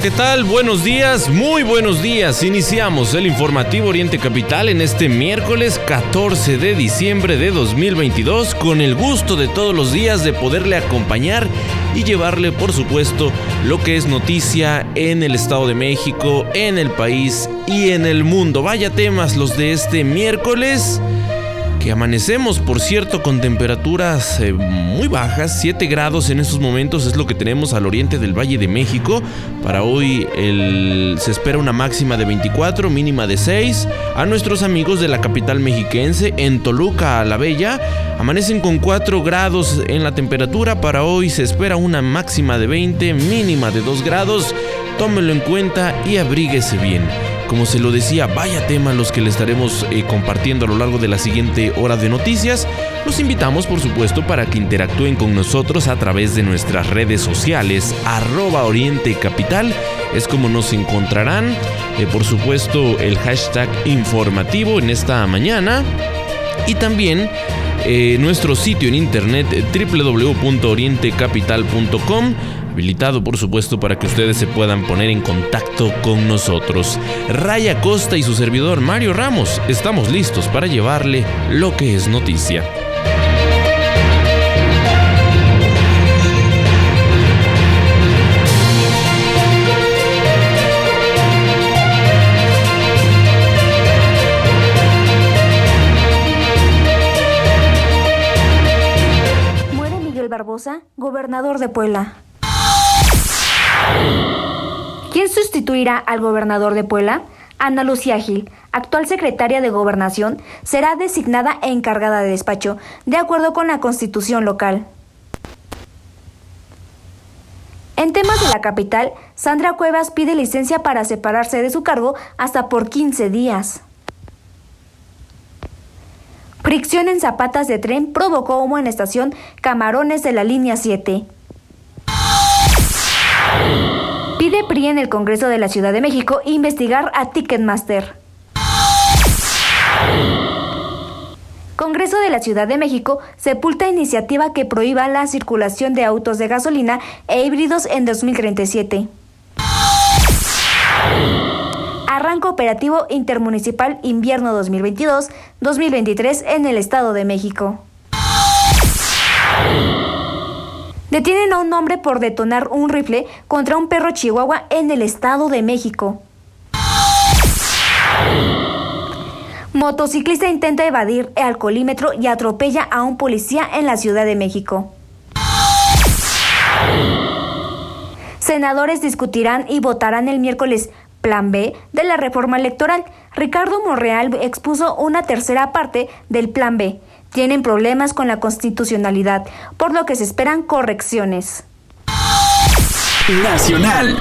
¿Qué tal? Buenos días, muy buenos días. Iniciamos el informativo Oriente Capital en este miércoles 14 de diciembre de 2022 con el gusto de todos los días de poderle acompañar y llevarle, por supuesto, lo que es noticia en el Estado de México, en el país y en el mundo. Vaya temas los de este miércoles que amanecemos, por cierto, con temperaturas eh, muy bajas, 7 grados en estos momentos es lo que tenemos al oriente del Valle de México. Para hoy se espera una máxima de 24, mínima de 6. A nuestros amigos de la capital mexiquense, en Toluca, la Bella, amanecen con 4 grados en la temperatura. Para hoy se espera una máxima de 20, mínima de 2 grados. Tómelo en cuenta y abríguese bien. Como se lo decía, vaya tema los que le estaremos eh, compartiendo a lo largo de la siguiente hora de noticias. Los invitamos, por supuesto, para que interactúen con nosotros a través de nuestras redes sociales, arroba Oriente Capital. Es como nos encontrarán. Eh, por supuesto, el hashtag informativo en esta mañana. Y también eh, nuestro sitio en internet www.orientecapital.com habilitado por supuesto para que ustedes se puedan poner en contacto con nosotros. Raya Costa y su servidor Mario Ramos estamos listos para llevarle lo que es noticia. Barbosa, gobernador de Puebla. ¿Quién sustituirá al gobernador de Puebla? Ana Lucía Gil, actual secretaria de Gobernación, será designada e encargada de despacho, de acuerdo con la constitución local. En temas de la capital, Sandra Cuevas pide licencia para separarse de su cargo hasta por 15 días. Fricción en zapatas de tren provocó humo en estación Camarones de la línea 7. Pide PRI en el Congreso de la Ciudad de México investigar a Ticketmaster. Congreso de la Ciudad de México sepulta iniciativa que prohíba la circulación de autos de gasolina e híbridos en 2037. Arranca operativo intermunicipal invierno 2022-2023 en el Estado de México. Detienen a un hombre por detonar un rifle contra un perro chihuahua en el Estado de México. Motociclista intenta evadir el alcoholímetro y atropella a un policía en la Ciudad de México. Senadores discutirán y votarán el miércoles Plan B de la reforma electoral. Ricardo Monreal expuso una tercera parte del Plan B, tienen problemas con la constitucionalidad, por lo que se esperan correcciones. Nacional.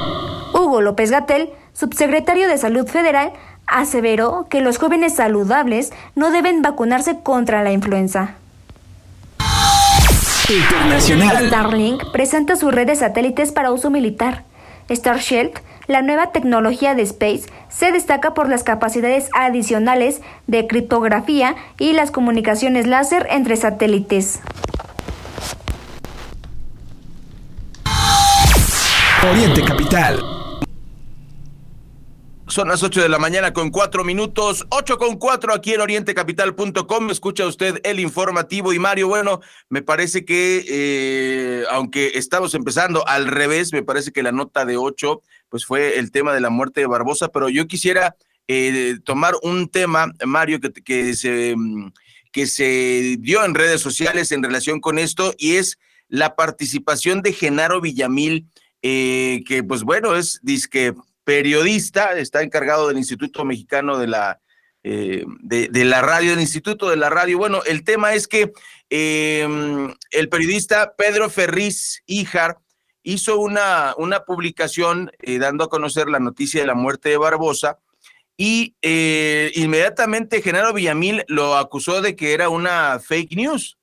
Hugo López Gatel, subsecretario de Salud Federal, aseveró que los jóvenes saludables no deben vacunarse contra la influenza. Internacional. Starlink presenta sus redes satélites para uso militar. Starship la nueva tecnología de Space se destaca por las capacidades adicionales de criptografía y las comunicaciones láser entre satélites. Oriente Capital. Son las 8 de la mañana con 4 minutos, 8 con 4 aquí en orientecapital.com. Escucha usted el informativo y Mario, bueno, me parece que eh, aunque estamos empezando al revés, me parece que la nota de 8 pues fue el tema de la muerte de Barbosa, pero yo quisiera eh, tomar un tema, Mario, que, que, se, mm, que se dio en redes sociales en relación con esto y es la participación de Genaro Villamil, eh, que pues bueno, es disque periodista, está encargado del Instituto Mexicano de la, eh, de, la radio, del Instituto de la Radio. Bueno, el tema es que el periodista Pedro Ferriz Híjar hizo una, una publicación eh, dando a conocer la noticia de la muerte de Barbosa y eh, inmediatamente Genaro Villamil lo acusó de que era una fake news.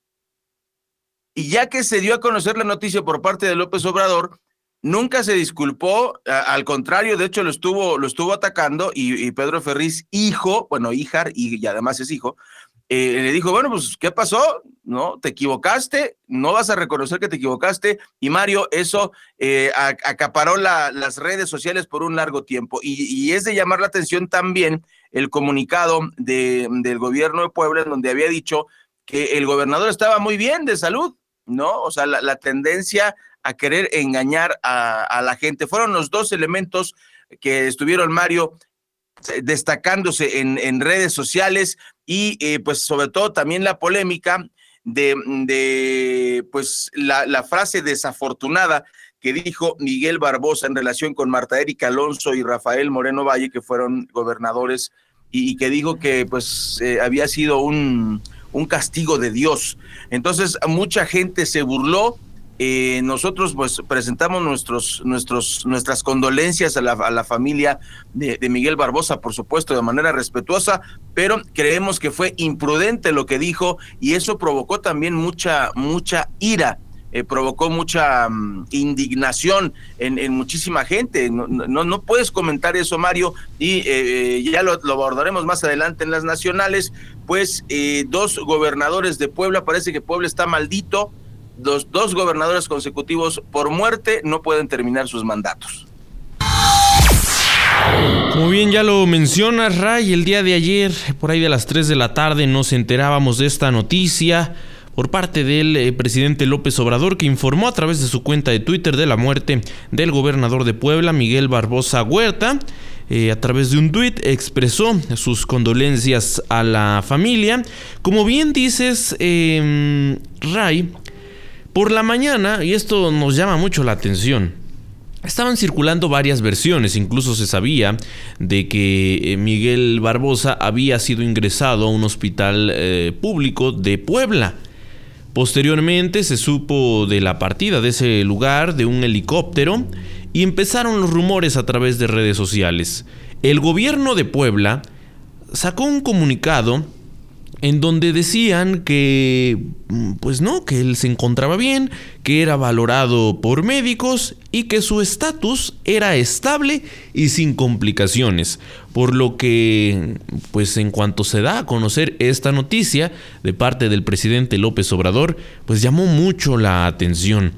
Y ya que se dio a conocer la noticia por parte de López Obrador, nunca se disculpó, al contrario, de hecho lo estuvo, lo estuvo atacando y, Pedro Ferriz, hijo, bueno, hijar, y, además es hijo, eh, le dijo, bueno, pues, ¿qué pasó? ¿No? ¿Te equivocaste? ¿No vas a reconocer que te equivocaste? Y Mario, eso eh, acaparó las redes sociales por un largo tiempo. Y, es de llamar la atención también el comunicado de, del gobierno de Puebla, en donde había dicho que el gobernador estaba muy bien de salud, ¿no? O sea, la, tendencia a querer engañar a, la gente. Fueron los dos elementos que estuvieron, Mario, destacándose en, en redes sociales y eh, pues sobre todo también la polémica de, de pues la, la, frase desafortunada que dijo Miguel Barbosa en relación con Marta Erika Alonso y Rafael Moreno Valle, que fueron gobernadores, y, que dijo que pues eh, había sido un, un castigo de Dios. Entonces, mucha gente se burló. Eh, nosotros pues presentamos nuestros, nuestros, nuestras condolencias a la, familia de, Miguel Barbosa, por supuesto, de manera respetuosa, pero creemos que fue imprudente lo que dijo y eso provocó también mucha, mucha ira eh, provocó mucha mm, indignación en, muchísima gente. No, no, puedes comentar eso, Mario, y eh, ya lo, abordaremos más adelante en las nacionales. Pues eh, dos gobernadores de Puebla, parece que Puebla está maldito. Dos, dos gobernadores consecutivos por muerte no pueden terminar sus mandatos. Como bien ya lo menciona Ray, el día de ayer, por ahí de las 3 de la tarde, nos enterábamos de esta noticia por parte del eh, presidente López Obrador, que informó a través de su cuenta de Twitter de la muerte del gobernador de Puebla, Miguel Barbosa Huerta. Eh, a través de un tuit expresó sus condolencias a la familia. Como bien dices, em, Ray, por la mañana, y esto nos llama mucho la atención, Estaban circulando varias versiones, incluso se sabía de que eh, Miguel Barbosa había sido ingresado a un hospital público de Puebla. Posteriormente se supo de la partida de ese lugar de un helicóptero y empezaron los rumores a través de redes sociales. El gobierno de Puebla sacó un comunicado en donde decían que, mm, pues no, que él se encontraba bien, que era valorado por médicos y que su estatus era estable y sin complicaciones. Por lo que, pues en cuanto se da a conocer esta noticia de parte del presidente López Obrador, pues llamó mucho la atención.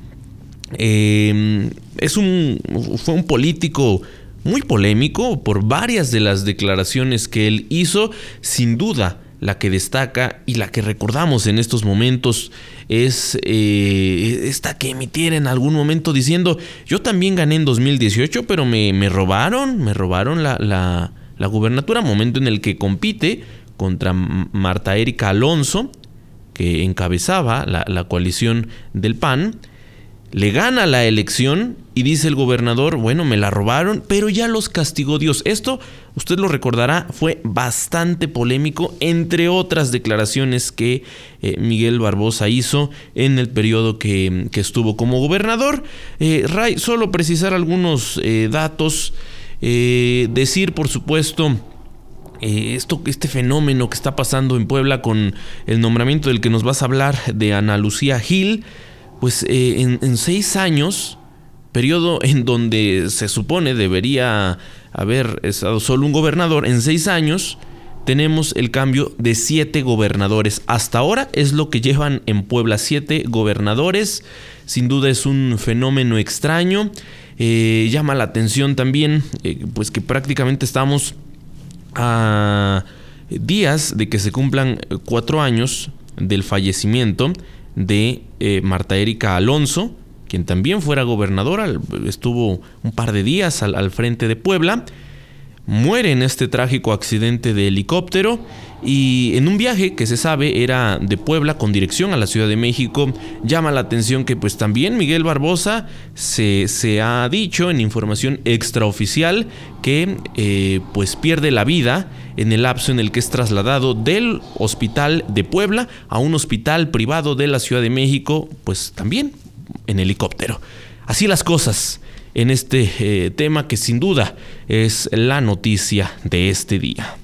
Em, es un, fue un político muy polémico por varias de las declaraciones que él hizo, sin duda la que destaca y la que recordamos en estos momentos es eh, esta que emitiera en algún momento diciendo, yo también gané en 2018, pero me, me robaron, me robaron la, la, la, gubernatura, momento en el que compite contra Marta Erika Alonso, que encabezaba la, la coalición del PAN, le gana la elección y dice el gobernador, bueno, me la robaron, pero ya los castigó Dios. Esto, usted lo recordará, fue bastante polémico, entre otras declaraciones que eh, Miguel Barbosa hizo en el periodo que, estuvo como gobernador. Eh, Ray, solo precisar algunos eh, datos, decir, por supuesto, esto, este fenómeno que está pasando en Puebla con el nombramiento del que nos vas a hablar de Ana Lucía Gil pues eh, en, seis años, periodo en donde se supone debería haber estado solo un gobernador, en seis años tenemos el cambio de siete gobernadores. Hasta ahora es lo que llevan en Puebla siete gobernadores. Sin duda es un fenómeno extraño. Eh, llama la atención también, eh, pues que prácticamente estamos a días de que se cumplan cuatro años del fallecimiento de eh, Marta Erika Alonso, quien también fuera gobernadora, estuvo un par de días al, frente de Puebla, muere en este trágico accidente de helicóptero y en un viaje que se sabe era de Puebla con dirección a la Ciudad de México, llama la atención que pues también Miguel Barbosa se, se ha dicho en información extraoficial que eh, pues pierde la vida en el lapso en el que es trasladado del hospital de Puebla a un hospital privado de la Ciudad de México, pues también en helicóptero. Así las cosas en este eh, tema que sin duda es la noticia de este día.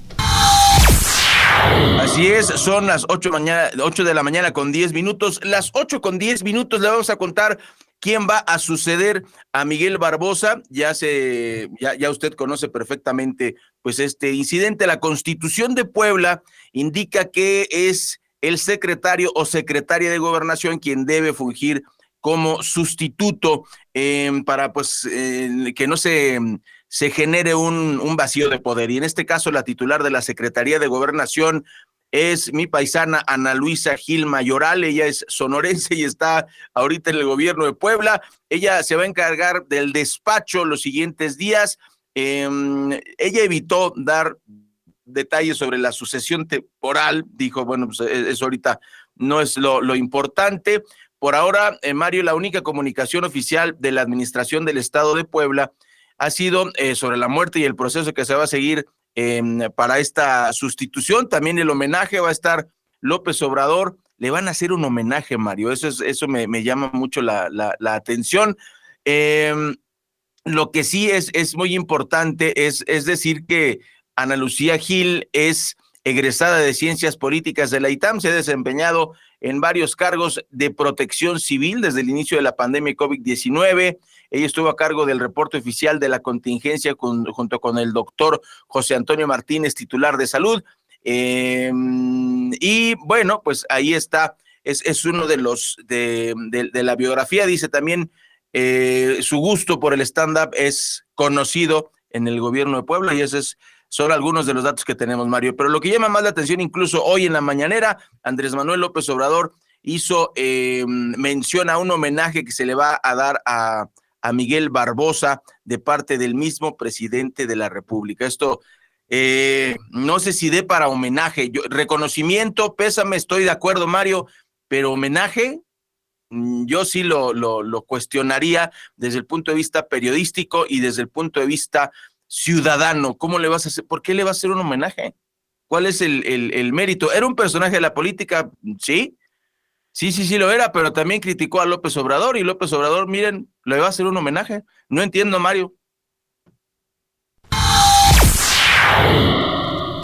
Así es, son las 8, mañana, 8 de la mañana con 10 minutos. Las 8 con 10 minutos le vamos a contar quién va a suceder a Miguel Barbosa. Ya se, ya, ya usted conoce perfectamente pues este incidente. La Constitución de Puebla indica que es el secretario o secretaria de gobernación quien debe fungir como sustituto em, para pues que no se se genere un, vacío de poder. Y en este caso, la titular de la Secretaría de Gobernación es mi paisana Ana Luisa Gil Mayoral. Ella es sonorense y está ahorita en el gobierno de Puebla. Ella se va a encargar del despacho los siguientes días. Eh, ella evitó dar detalles sobre la sucesión temporal. Dijo, bueno, pues e-, eso ahorita no es lo importante. Por ahora, eh, Mario, la única comunicación oficial de la Administración del Estado de Puebla ha sido eh, sobre la muerte y el proceso que se va a seguir eh, para esta sustitución. También el homenaje va a estar López Obrador. Le van a hacer un homenaje, Mario. Eso, es, eso me, llama mucho la, la, atención. Eh, lo que sí es, es muy importante es, es decir que Ana Lucía Gil es egresada de Ciencias Políticas de la ITAM, se ha desempeñado en varios cargos de protección civil desde el inicio de la pandemia COVID-19. Ella estuvo a cargo del reporte oficial de la contingencia con, junto con el doctor José Antonio Martínez, titular de salud. Eh, y bueno, pues ahí está, es, uno de los de, de, de, la biografía. Dice también eh, su gusto por el stand-up es conocido en el gobierno de Puebla y ese es son algunos de los datos que tenemos, Mario. Pero lo que llama más la atención, incluso hoy en la mañanera, Andrés Manuel López Obrador hizo eh, mención a un homenaje que se le va a dar a, a, Miguel Barbosa de parte del mismo presidente de la República. Esto eh, no sé si dé para homenaje. Reconocimiento, pésame, estoy de acuerdo, Mario, pero homenaje, mm, yo sí lo, lo, lo cuestionaría desde el punto de vista periodístico y desde el punto de vista ciudadano. ¿Cómo le vas a hacer? ¿Por qué le va a hacer un homenaje? ¿Cuál es el, el, el, mérito? ¿Era un personaje de la política? Sí. Sí, sí, sí lo era, pero también criticó a López Obrador y López Obrador, miren, le va a hacer un homenaje. No entiendo, Mario.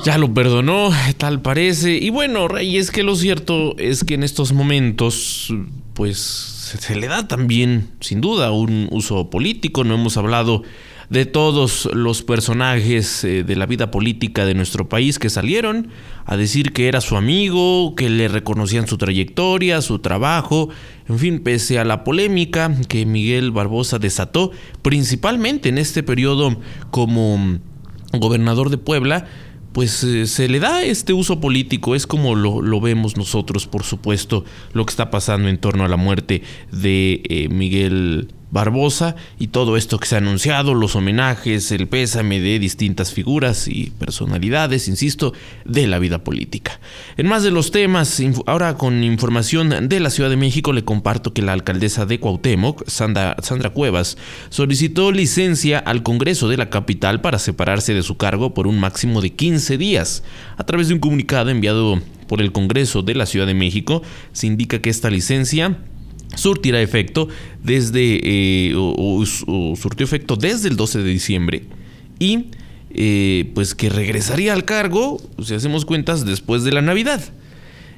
Ya lo perdonó, tal parece. Y bueno, Rey, es que lo cierto es que en estos momentos, pues se le da también, sin duda, un uso político. No hemos hablado de todos los personajes eh, de la vida política de nuestro país que salieron a decir que era su amigo, que le reconocían su trayectoria, su trabajo, en fin, pese a la polémica que Miguel Barbosa desató, principalmente en este periodo como gobernador de Puebla, pues eh, se le da este uso político, es como lo, lo, vemos nosotros, por supuesto, lo que está pasando en torno a la muerte de eh, Miguel Barbosa y todo esto que se ha anunciado, los homenajes, el pésame de distintas figuras y personalidades, insisto, de la vida política. En más de los temas, ahora con información de la Ciudad de México, le comparto que la alcaldesa de Cuauhtémoc, Sandra, Sandra Cuevas, solicitó licencia al Congreso de la capital para separarse de su cargo por un máximo de 15 días. A través de un comunicado enviado por el Congreso de la Ciudad de México, se indica que esta licencia surtirá efecto desde eh, o, surtió efecto desde el 12 de diciembre y eh, pues que regresaría al cargo, si hacemos cuentas, después de la Navidad.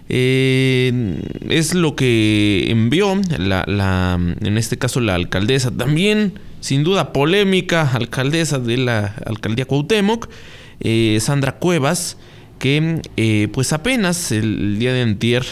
Eh, es lo que envió la, en este caso la alcaldesa, también sin duda polémica, alcaldesa de la alcaldía Cuauhtémoc, eh, Sandra Cuevas, que pues apenas el día de antier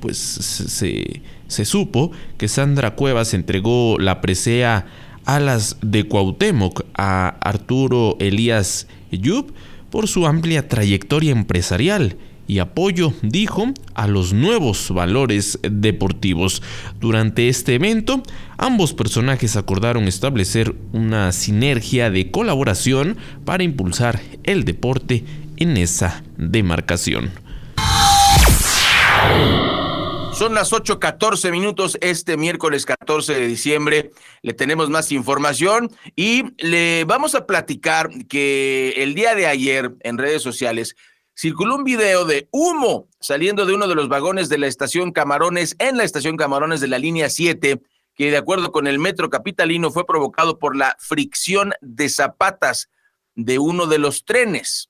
pues se supo que Sandra Cuevas entregó la presea Alas de Cuauhtémoc a Arturo Elías Yub por su amplia trayectoria empresarial y apoyo, dijo, a los nuevos valores deportivos. Durante este evento, ambos personajes acordaron establecer una sinergia de colaboración para impulsar el deporte en esa demarcación. Son las 8:14 minutos este miércoles 14 de diciembre. Le tenemos más información y le vamos a platicar que el día de ayer en redes sociales circuló un video de humo saliendo de uno de los vagones de la estación Camarones en la estación Camarones de la línea 7 que de acuerdo con el metro capitalino fue provocado por la fricción de zapatas de uno de los trenes.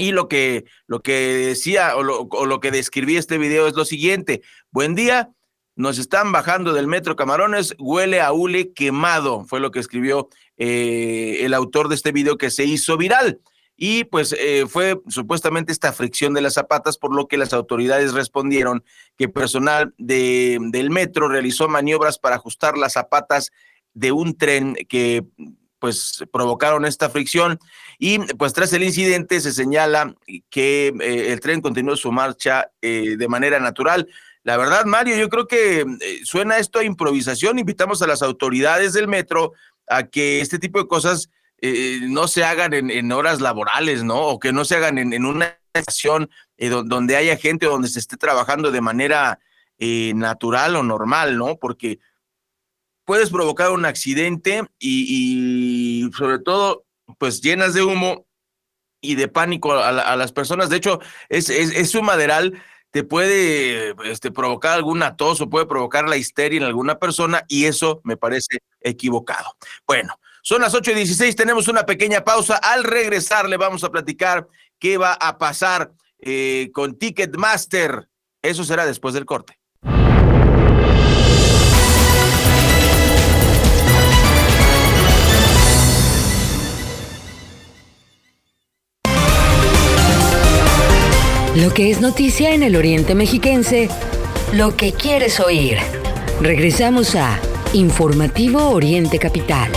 Y lo que, lo que decía o lo, que describí este video es lo siguiente. Buen día, nos están bajando del metro Camarones, huele a hule quemado, fue lo que escribió eh, el autor de este video que se hizo viral. Y pues eh, fue supuestamente esta fricción de las zapatas, por lo que las autoridades respondieron que personal de, del metro realizó maniobras para ajustar las zapatas de un tren que pues provocaron esta fricción y pues tras el incidente se señala que eh, el tren continuó su marcha de manera natural. La verdad, Mario, yo creo que suena esto a improvisación. Invitamos a las autoridades del metro a que este tipo de cosas eh, no se hagan en, horas laborales, ¿no? O que no se hagan en, una estación eh, donde haya gente, donde se esté trabajando de manera eh, natural o normal, ¿no? Porque puedes provocar un accidente y, sobre todo, pues llenas de humo y de pánico a, las personas. De hecho, es, es, un maderal te puede este, provocar alguna tos puede provocar la histeria en alguna persona y eso me parece equivocado. Bueno, son las 8 y 16, tenemos una pequeña pausa. Al regresar le vamos a platicar qué va a pasar eh, con Ticketmaster. Eso será después del corte. Lo que es noticia en el Oriente Mexiquense, lo que quieres oír. Regresamos a Informativo Oriente Capital.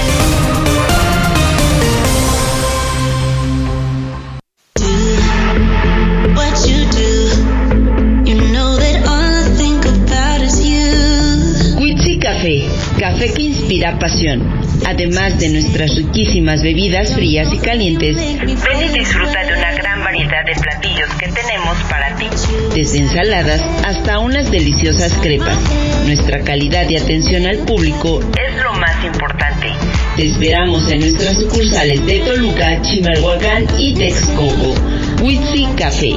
Café, café que inspira pasión. Además de nuestras riquísimas bebidas frías y calientes, ven y disfruta de una variedad de platillos que tenemos para ti. Desde ensaladas hasta unas deliciosas crepas. Nuestra calidad y atención al público es lo más importante. Te esperamos en nuestras sucursales de Toluca, Chimalhuacán y Texcoco. Witsi Café.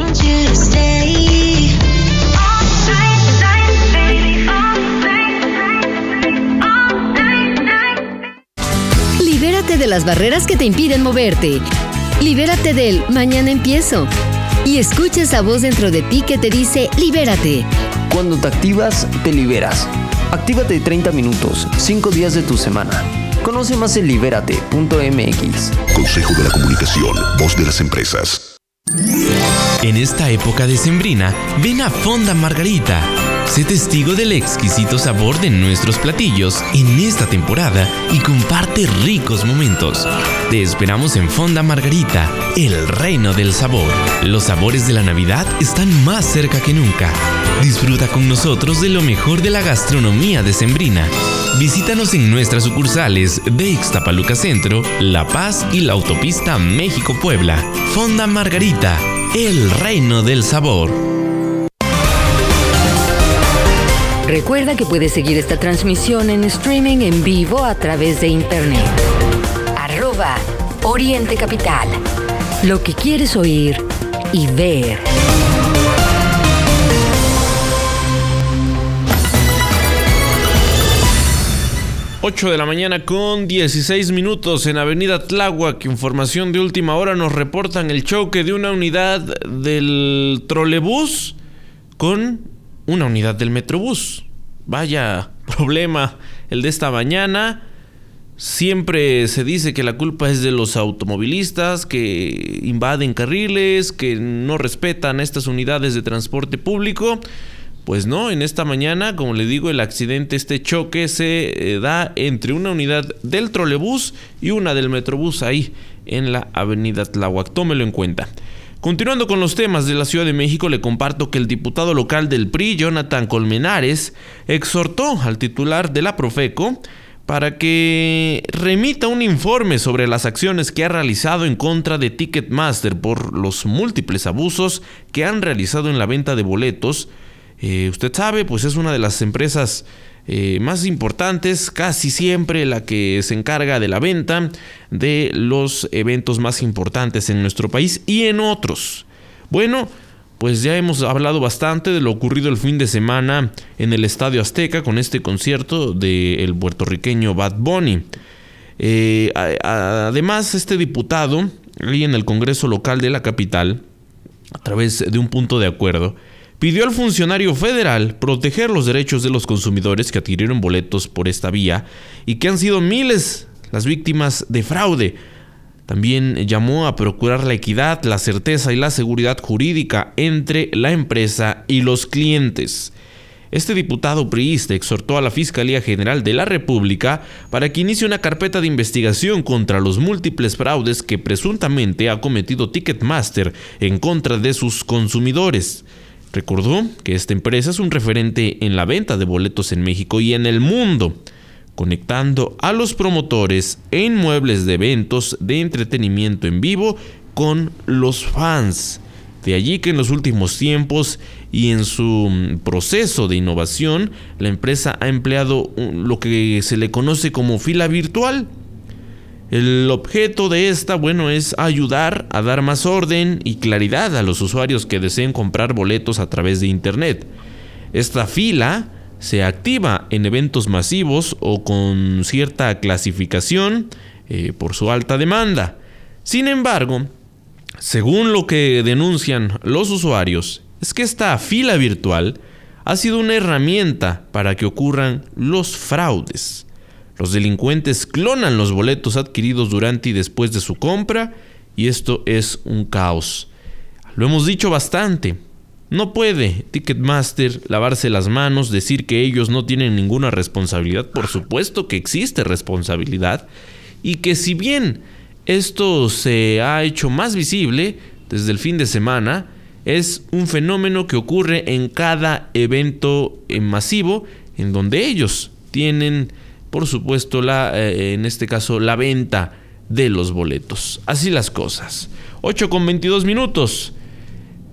Libérate de las barreras que te impiden moverte. Libérate del mañana empiezo. Y escucha esa voz dentro de ti que te dice libérate. Cuando te activas, te liberas. Actívate 30 minutos, 5 días de tu semana. Conoce más en libérate.mx. Consejo de la Comunicación, voz de las empresas. En esta época decembrina, ven a Fonda Margarita Sé testigo del exquisito sabor de nuestros platillos en esta temporada y comparte ricos momentos. Te esperamos en Fonda Margarita, el reino del sabor. Los sabores de la Navidad están más cerca que nunca. Disfruta con nosotros de lo mejor de la gastronomía decembrina. Visítanos en nuestras sucursales de Ixtapaluca Centro, La Paz y la autopista México-Puebla. Fonda Margarita, el reino del sabor. Recuerda que puedes seguir esta transmisión en streaming en vivo a través de internet. Arroba Oriente Capital. Lo que quieres oír y ver. Ocho de la mañana con 16 minutos en Avenida Tláhuac. Información de última hora nos reportan el choque de una unidad del trolebús con una unidad del Metrobús. Vaya problema el de esta mañana. Siempre se dice que la culpa es de los automovilistas que invaden carriles, que no respetan estas unidades de transporte público. Pues no, en esta mañana, como le digo, el accidente, este choque se eh, da entre una unidad del trolebús y una del metrobús ahí en la avenida Tlahuac. Tómelo en cuenta. Continuando con los temas de la Ciudad de México, le comparto que el diputado local del PRI, Jonathan Colmenares, exhortó al titular de la Profeco para que remita un informe sobre las acciones que ha realizado en contra de Ticketmaster por los múltiples abusos que han realizado en la venta de boletos. Eh, usted sabe, pues es una de las empresas eh, más importantes, casi siempre la que se encarga de la venta de los eventos más importantes en nuestro país y en otros. Bueno, pues ya hemos hablado bastante de lo ocurrido el fin de semana en el Estadio Azteca con este concierto del puertorriqueño Bad Bunny. Eh, además, este diputado, ahí en el Congreso local de la capital, a través de un punto de acuerdo, pidió al funcionario federal proteger los derechos de los consumidores que adquirieron boletos por esta vía y que han sido miles las víctimas de fraude. También llamó a procurar la equidad, la certeza y la seguridad jurídica entre la empresa y los clientes. Este diputado priista exhortó a la Fiscalía General de la República para que inicie una carpeta de investigación contra los múltiples fraudes que presuntamente ha cometido Ticketmaster en contra de sus consumidores. Recordó que esta empresa es un referente en la venta de boletos en México y en el mundo, conectando a los promotores en muebles de eventos de entretenimiento en vivo con los fans. De allí que en los últimos tiempos y en su mm, proceso de innovación, la empresa ha empleado lo que se le conoce como fila virtual. El objeto de esta, bueno, es ayudar a dar más orden y claridad a los usuarios que deseen comprar boletos a través de Internet. Esta fila se activa en eventos masivos o con cierta clasificación eh, por su alta demanda. Sin embargo, según lo que denuncian los usuarios, es que esta fila virtual ha sido una herramienta para que ocurran los fraudes. Los delincuentes clonan los boletos adquiridos durante y después de su compra y esto es un caos. Lo hemos dicho bastante. No puede Ticketmaster lavarse las manos, decir que ellos no tienen ninguna responsabilidad. Por supuesto que existe responsabilidad y que si bien esto se ha hecho más visible desde el fin de semana. Es un fenómeno que ocurre en cada evento masivo en donde ellos tienen, por supuesto, la, eh, en este caso, la venta de los boletos. Así las cosas. 8 con 22 minutos.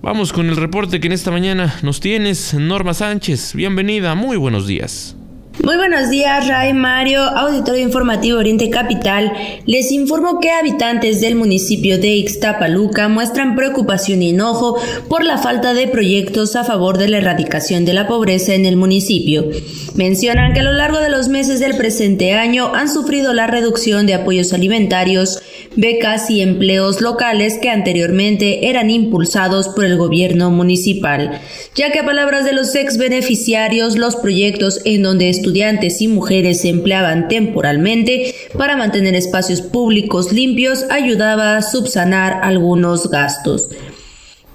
Vamos con el reporte que en esta mañana nos tienes, Norma Sánchez. Bienvenida, muy buenos días. Muy buenos días, Ray Mario, auditorio informativo Oriente Capital. Les informo que habitantes del municipio de Ixtapaluca muestran preocupación y enojo por la falta de proyectos a favor de la erradicación de la pobreza en el municipio. Mencionan que a lo largo de los meses del presente año han sufrido la reducción de apoyos alimentarios, becas y empleos locales que anteriormente eran impulsados por el gobierno municipal, ya que a palabras de los ex beneficiarios, los proyectos en donde estudiantes y mujeres se empleaban temporalmente para mantener espacios públicos limpios ayudaba a subsanar algunos gastos.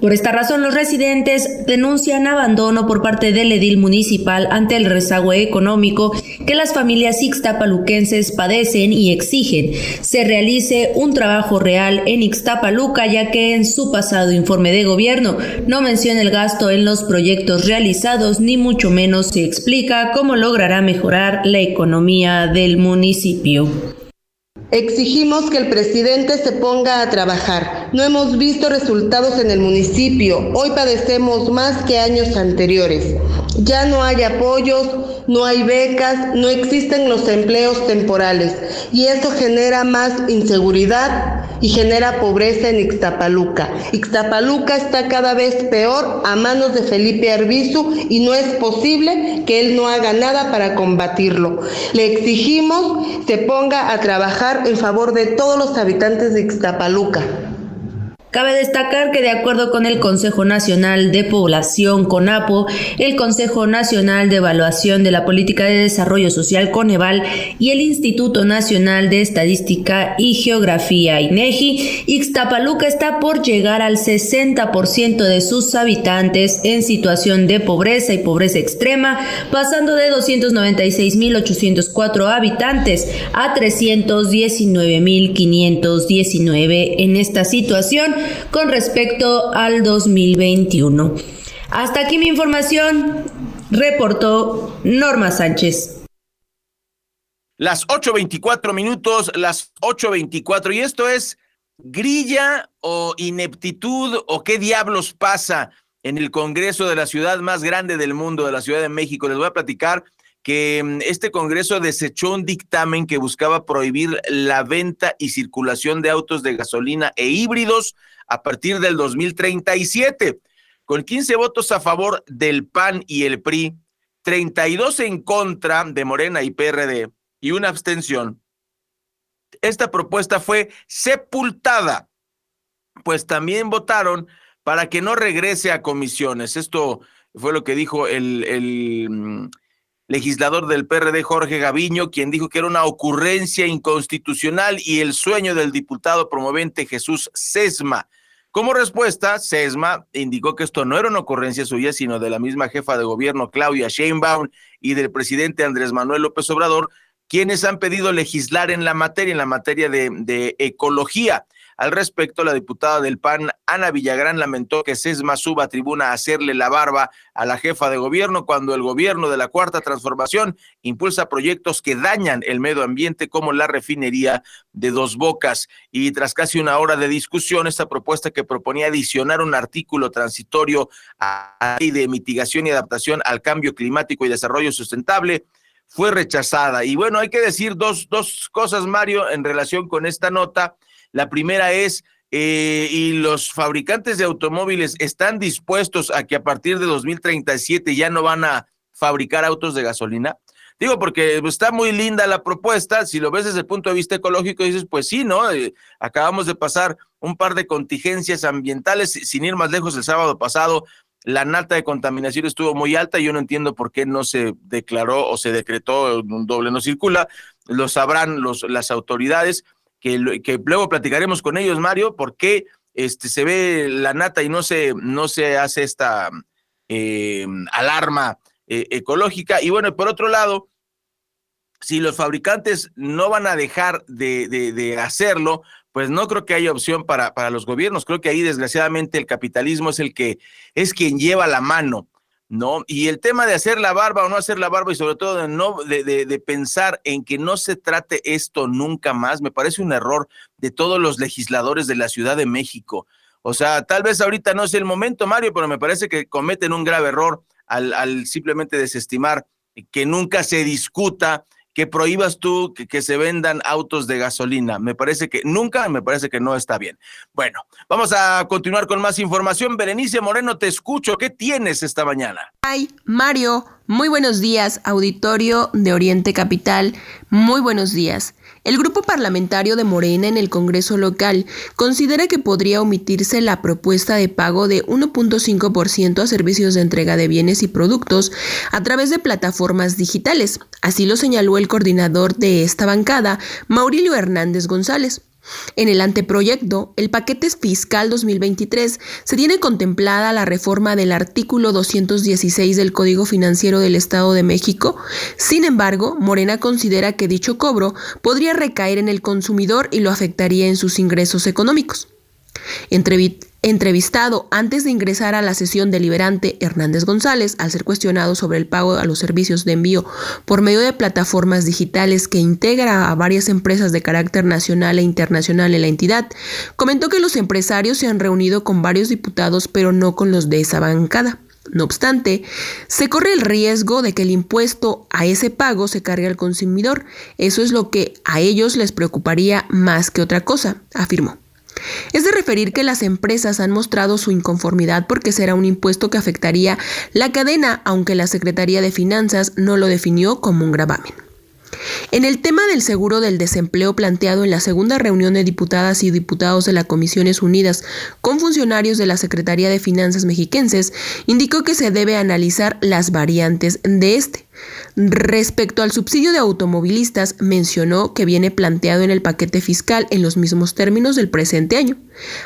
Por esta razón, los residentes denuncian abandono por parte del edil municipal ante el rezago económico que las familias ixtapaluquenses padecen y exigen se realice un trabajo real en Ixtapaluca, ya que en su pasado informe de gobierno no menciona el gasto en los proyectos realizados, ni mucho menos se explica cómo logrará mejorar la economía del municipio. Exigimos que el presidente se ponga a trabajar. No hemos visto resultados en el municipio. Hoy padecemos más que años anteriores. Ya no hay apoyos, no hay becas, no existen los empleos temporales y eso genera más inseguridad y genera pobreza en Ixtapaluca. Ixtapaluca está cada vez peor a manos de Felipe Arbizu y no es posible que él no haga nada para combatirlo. Le exigimos se ponga a trabajar en favor de todos los habitantes de Ixtapaluca. Cabe destacar que de acuerdo con el Consejo Nacional de Población CONAPO, el Consejo Nacional de Evaluación de la Política de Desarrollo Social CONEVAL y el Instituto Nacional de Estadística y Geografía INEGI, Ixtapaluca está por llegar al 60% de sus habitantes en situación de pobreza y pobreza extrema, pasando de 296.804 habitantes a 319.519 en esta situación con respecto al 2021. Hasta aquí mi información, reportó Norma Sánchez. Las 8.24 minutos, las 8.24, y esto es grilla o ineptitud o qué diablos pasa en el Congreso de la ciudad más grande del mundo, de la Ciudad de México. Les voy a platicar que mm, este Congreso desechó un dictamen que buscaba prohibir la venta y circulación de autos de gasolina e híbridos a partir del 2037. con 15 votos a favor del PAN y el PRI, 32 en contra de Morena y PRD y una abstención, esta propuesta fue sepultada, pues también votaron para que no regrese a comisiones. Esto fue lo que dijo el, el mm, legislador del PRD, Jorge Gaviño, quien dijo que era una ocurrencia inconstitucional y el sueño del diputado promovente Jesús Sesma. Como respuesta, Sesma indicó que esto no era una ocurrencia suya, sino de la misma jefa de gobierno Claudia Sheinbaum y del presidente Andrés Manuel López Obrador, quienes han pedido legislar en la materia, en la materia de, de ecología. Al respecto, la diputada del PAN, Ana Villagrán, lamentó que Sesma suba a tribuna a hacerle la barba a la jefa de gobierno cuando el gobierno de la Cuarta Transformación impulsa proyectos que dañan el medio ambiente como la refinería de Dos Bocas. Y tras casi una hora de discusión, esta propuesta que proponía adicionar un artículo transitorio a la ley de mitigación y adaptación al cambio climático y desarrollo sustentable fue rechazada. Y bueno, hay que decir dos, dos cosas, Mario, en relación con esta nota. La primera es, eh, y los fabricantes de automóviles están dispuestos a que a partir de 2037 ya no van a fabricar autos de gasolina. Digo, porque está muy linda la propuesta, si lo ves desde el punto de vista ecológico, dices, pues sí, ¿no? Eh, acabamos de pasar un par de contingencias ambientales, sin ir más lejos, el sábado pasado, la nata de contaminación estuvo muy alta yo no entiendo por qué no se declaró o se decretó un doble no circula, lo sabrán los, las autoridades, que, que luego platicaremos con ellos, Mario, por qué este, se ve la nata y no se, no se hace esta eh, alarma eh, ecológica. Y bueno, por otro lado, si los fabricantes no van a dejar de, de, de hacerlo, pues no creo que haya opción para, para los gobiernos. Creo que ahí, desgraciadamente, el capitalismo es el que es quien lleva la mano. ¿No? Y el tema de hacer la barba o no hacer la barba y sobre todo de, no, de, de, pensar en que no se trate esto nunca más, me parece un error de todos los legisladores de la Ciudad de México. O sea, tal vez ahorita no es el momento, Mario, pero me parece que cometen un grave error al, al simplemente desestimar que nunca se discuta que prohíbas tú que, se vendan autos de gasolina. Me parece que nunca, me parece que no está bien. Bueno, vamos a continuar con más información. Berenice Moreno, te escucho. ¿Qué tienes esta mañana? Ay, Mario, muy buenos días, auditorio de Oriente Capital. Muy buenos días. El grupo parlamentario de Morena en el Congreso local considera que podría omitirse la propuesta de pago de 1.5% a servicios de entrega de bienes y productos a través de plataformas digitales. Así lo señaló el coordinador de esta bancada, Maurilio Hernández González. En el anteproyecto, el paquete fiscal 2023, se tiene contemplada la reforma del artículo 216 del Código Financiero del Estado de México. Sin embargo, Morena considera que dicho cobro podría recaer en el consumidor y lo afectaría en sus ingresos económicos. Entrevistado antes de ingresar a la sesión deliberante, Hernández González, al ser cuestionado sobre el pago a los servicios de envío por medio de plataformas digitales que integra a varias empresas de carácter nacional e internacional en la entidad, comentó que los empresarios se han reunido con varios diputados pero no con los de esa bancada. No obstante, se corre el riesgo de que el impuesto a ese pago se cargue al consumidor. Eso es lo que a ellos les preocuparía más que otra cosa, afirmó. Es de referir que las empresas han mostrado su inconformidad porque será un impuesto que afectaría la cadena, aunque la Secretaría de Finanzas no lo definió como un gravamen. En el tema del seguro del desempleo planteado en la segunda reunión de diputadas y diputados de las Comisiones Unidas con funcionarios de la Secretaría de Finanzas mexiquenses, indicó que se debe analizar las variantes de este. Respecto al subsidio de automovilistas, mencionó que viene planteado en el paquete fiscal en los mismos términos del presente año.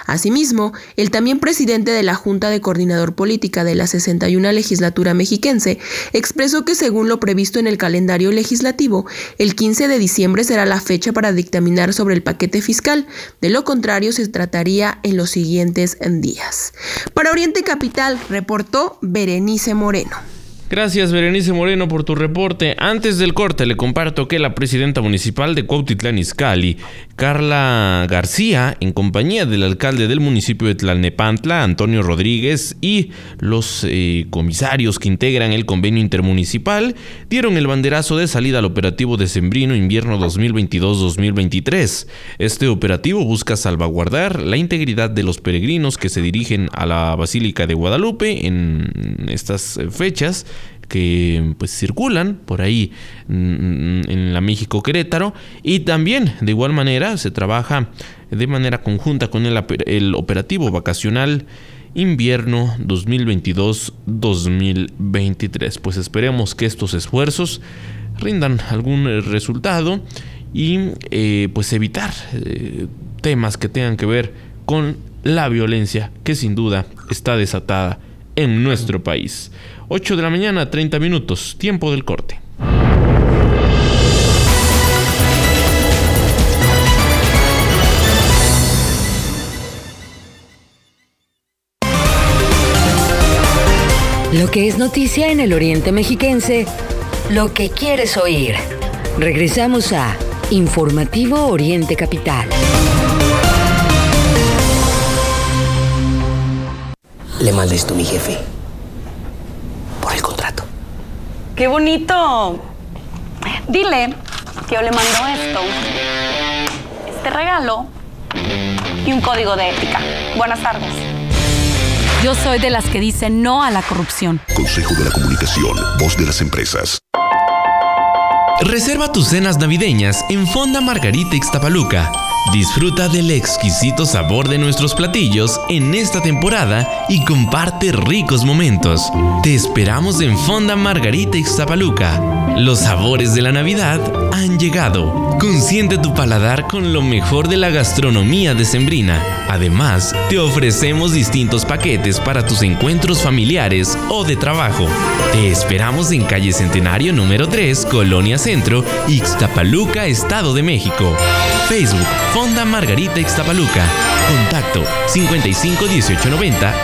Asimismo, el también presidente de la Junta de Coordinador Política de la 61 legislatura mexiquense expresó que según lo previsto en el calendario legislativo, el 15 de diciembre será la fecha para dictaminar sobre el paquete fiscal, de lo contrario se trataría en los siguientes días. Para Oriente Capital, reportó Berenice Moreno. Gracias, Berenice Moreno, por tu reporte. Antes del corte, le comparto que la presidenta municipal de Cuautitlán Izcalli, Carla García, en compañía del alcalde del municipio de Tlalnepantla, Antonio Rodríguez, y los eh, comisarios que integran el convenio intermunicipal, dieron el banderazo de salida al operativo de Sembrino Invierno 2022-2023. Este operativo busca salvaguardar la integridad de los peregrinos que se dirigen a la Basílica de Guadalupe en estas fechas que pues circulan por ahí mm, en la México Querétaro. Y también de igual manera se trabaja de manera conjunta con el, el operativo vacacional invierno 2022-2023 pues esperemos que estos esfuerzos rindan algún resultado y eh, pues evitar eh, temas que tengan que ver con la violencia que sin duda está desatada en nuestro país. 8 de la mañana, 30 minutos, tiempo del corte. Lo que es noticia en el Oriente Mexiquense, lo que quieres oír. Regresamos a Informativo Oriente Capital. Le mandé esto a mi jefe. Por el contrato. ¡Qué bonito! Dile que yo le mando esto, este regalo y un código de ética. Buenas tardes. Yo soy de las que dicen no a la corrupción. Consejo de la Comunicación, voz de las empresas. Reserva tus cenas navideñas en Fonda Margarita Ixtapaluca. Disfruta del exquisito sabor de nuestros platillos en esta temporada y comparte ricos momentos. Te esperamos en Fonda Margarita Ixtapaluca. Los sabores de la Navidad han llegado. Consiente tu paladar con lo mejor de la gastronomía decembrina. Además, te ofrecemos distintos paquetes para tus encuentros familiares o de trabajo. Te esperamos en calle Centenario número 3, Colonia Centro, Ixtapaluca, Estado de México. Facebook, Fonda Margarita Ixtapaluca. Contacto 55 18 90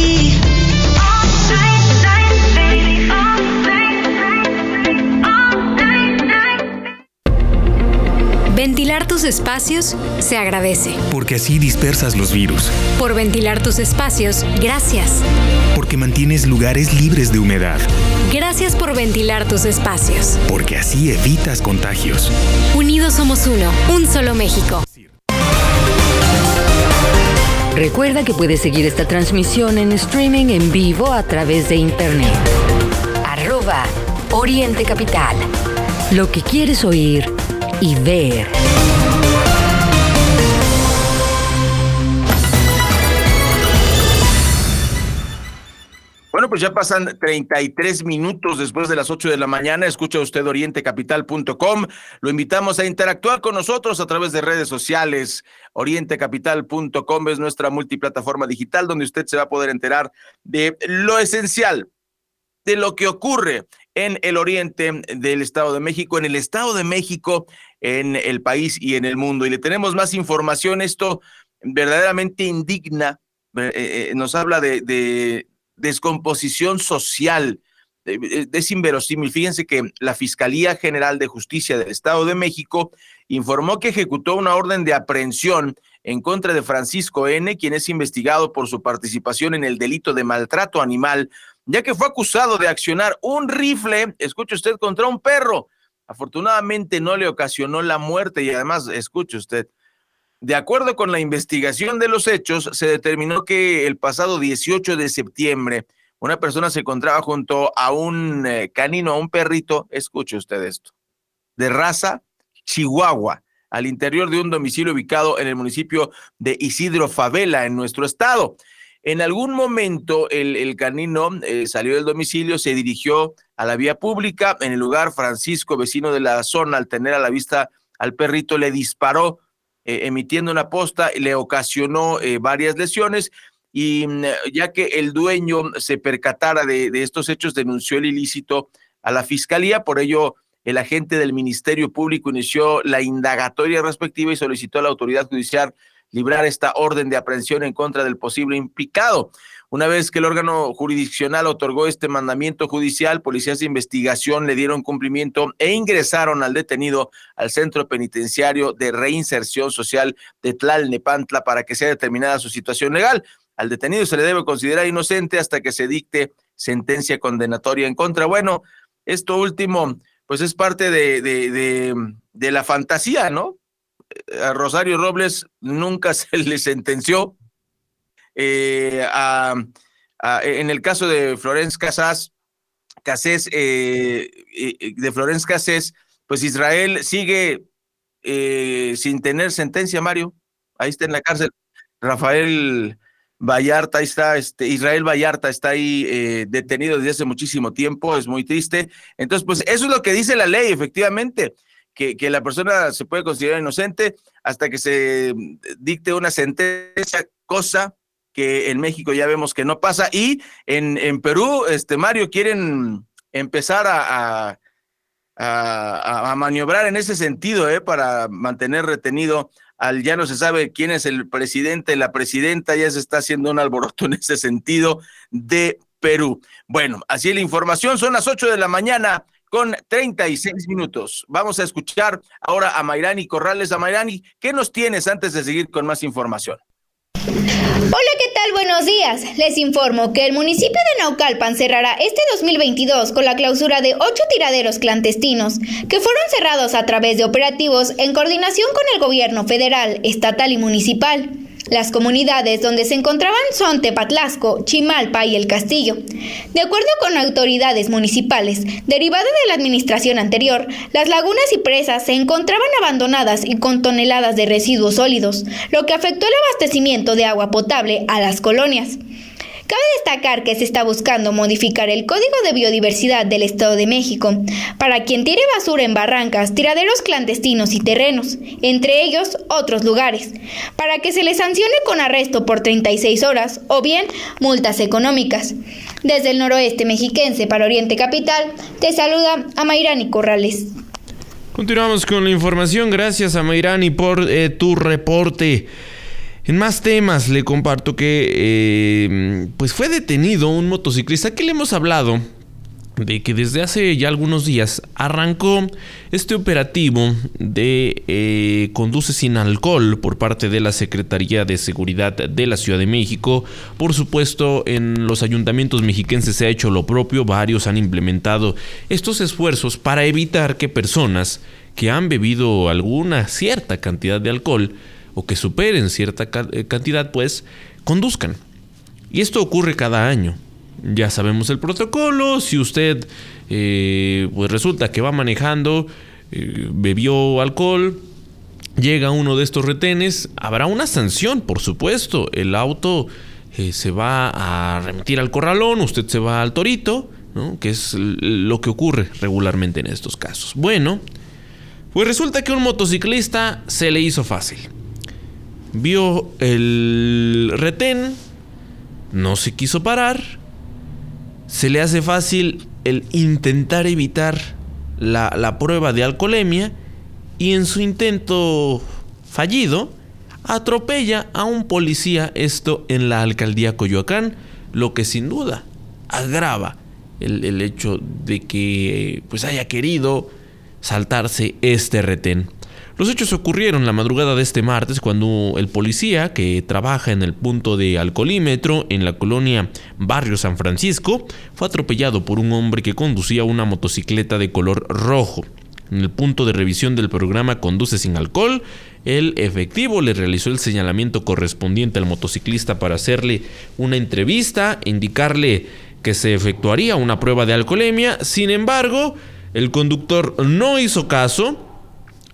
Tus espacios se agradece. Porque así dispersas los virus. Por ventilar tus espacios, gracias. Porque mantienes lugares libres de humedad. Gracias por ventilar tus espacios. Porque así evitas contagios. Unidos somos uno, un solo México. Recuerda que puedes seguir esta transmisión en streaming en vivo a través de internet. Arroba Oriente Capital. Lo que quieres oír y ver. Bueno, pues ya pasan 33 minutos después de las 8 de la mañana. Escucha usted orientecapital.com. Lo invitamos a interactuar con nosotros a través de redes sociales. Orientecapital.com es nuestra multiplataforma digital donde usted se va a poder enterar de lo esencial, de lo que ocurre en el oriente del Estado de México, en el Estado de México, en el país y en el mundo. Y le tenemos más información. Esto verdaderamente indigna. Eh, eh, nos habla de, de descomposición social. Eh, es inverosímil. Fíjense que la Fiscalía General de Justicia del Estado de México informó que ejecutó una orden de aprehensión en contra de Francisco N., quien es investigado por su participación en el delito de maltrato animal, ya que fue acusado de accionar un rifle, escuche usted, contra un perro. Afortunadamente no le ocasionó la muerte y además, escuche usted, de acuerdo con la investigación de los hechos, se determinó que el pasado 18 de septiembre una persona se encontraba junto a un eh, canino, a un perrito, escuche usted esto, de raza chihuahua, al interior de un domicilio ubicado en el municipio de Isidro Favela, en nuestro estado. En algún momento el, canino eh, salió del domicilio, se dirigió a la vía pública. En el lugar, Francisco, vecino de la zona, al tener a la vista al perrito, le disparó eh, emitiendo una posta y le ocasionó eh, varias lesiones. Y mm, ya que el dueño se percatara de, de estos hechos, denunció el ilícito a la fiscalía. Por ello, el agente del Ministerio Público inició la indagatoria respectiva y solicitó a la autoridad judicial librar esta orden de aprehensión en contra del posible implicado. Una vez que el órgano jurisdiccional otorgó este mandamiento judicial, policías de investigación le dieron cumplimiento e ingresaron al detenido al Centro Penitenciario de Reinserción Social de Tlalnepantla para que sea determinada su situación legal. Al detenido se le debe considerar inocente hasta que se dicte sentencia condenatoria en contra. Bueno, esto último, pues es parte de, de, de la fantasía, ¿no? A Rosario Robles nunca se le sentenció. Eh, en el caso de Florence Casas, Casés, eh, de Florence Casés, pues Israel sigue eh, sin tener sentencia, Mario. Ahí está en la cárcel. Rafael Vallarta, ahí está, este, Israel Vallarta está ahí detenido desde hace muchísimo tiempo, es muy triste. Entonces, pues eso es lo que dice la ley, efectivamente que, la persona se puede considerar inocente hasta que se dicte una sentencia, cosa que en México ya vemos que no pasa. Y en, en Perú, este Mario, quieren empezar a, a, maniobrar en ese sentido, ¿eh? para mantener retenido al ya no se sabe quién es el presidente, la presidenta, ya se está haciendo un alboroto en ese sentido de Perú. Bueno, así la información, son las 8 de la mañana con 36 minutos. Vamos a escuchar ahora a Mayrani Corrales. A Mayrani, ¿qué nos tienes antes de seguir con más información? Hola, ¿qué tal? Buenos días. Les informo que el municipio de Naucalpan cerrará este 2022 con la clausura de ocho tiraderos clandestinos que fueron cerrados a través de operativos en coordinación con el gobierno federal, estatal y municipal. Las comunidades donde se encontraban son Tepatlasco, Chimalpa y El Castillo. De acuerdo con autoridades municipales, derivada de la administración anterior, las lagunas y presas se encontraban abandonadas y con toneladas de residuos sólidos, lo que afectó el abastecimiento de agua potable a las colonias. Cabe destacar que se está buscando modificar el Código de Biodiversidad del Estado de México para quien tire basura en barrancas, tiraderos clandestinos y terrenos, entre ellos otros lugares, para que se le sancione con arresto por 36 horas o bien multas económicas. Desde el noroeste mexiquense para Oriente Capital, te saluda a Mayrani Corrales. Continuamos con la información. Gracias a Mayrani por eh, tu reporte. En más temas le comparto que eh, pues fue detenido un motociclista que le hemos hablado de que desde hace ya algunos días arrancó este operativo de eh, conduce sin alcohol por parte de la Secretaría de Seguridad de la Ciudad de México. Por supuesto, en los ayuntamientos mexiquenses se ha hecho lo propio, varios han implementado estos esfuerzos para evitar que personas que han bebido alguna cierta cantidad de alcohol o que superen cierta eh, cantidad, pues conduzcan. Y esto ocurre cada año. Ya sabemos el protocolo, si usted eh, pues resulta que va manejando, eh, bebió alcohol, llega uno de estos retenes, habrá una sanción, por supuesto. El auto se va a remitir al corralón, usted se va al torito, que es lo que ocurre regularmente en estos casos. Bueno, pues resulta que un motociclista se le hizo fácil vio el retén, no se quiso parar, se le hace fácil el intentar evitar la, prueba de alcoholemia y en su intento fallido atropella a un policía, esto en la alcaldía Coyoacán, lo que sin duda agrava el, el hecho de que pues haya querido saltarse este retén. Los hechos ocurrieron la madrugada de este martes cuando el policía que trabaja en el punto de alcoholímetro en la colonia Barrio San Francisco fue atropellado por un hombre que conducía una motocicleta de color rojo. En el punto de revisión del programa Conduce sin alcohol, el efectivo le realizó el señalamiento correspondiente al motociclista para hacerle una entrevista, indicarle que se efectuaría una prueba de alcoholemia. Sin embargo, el conductor no hizo caso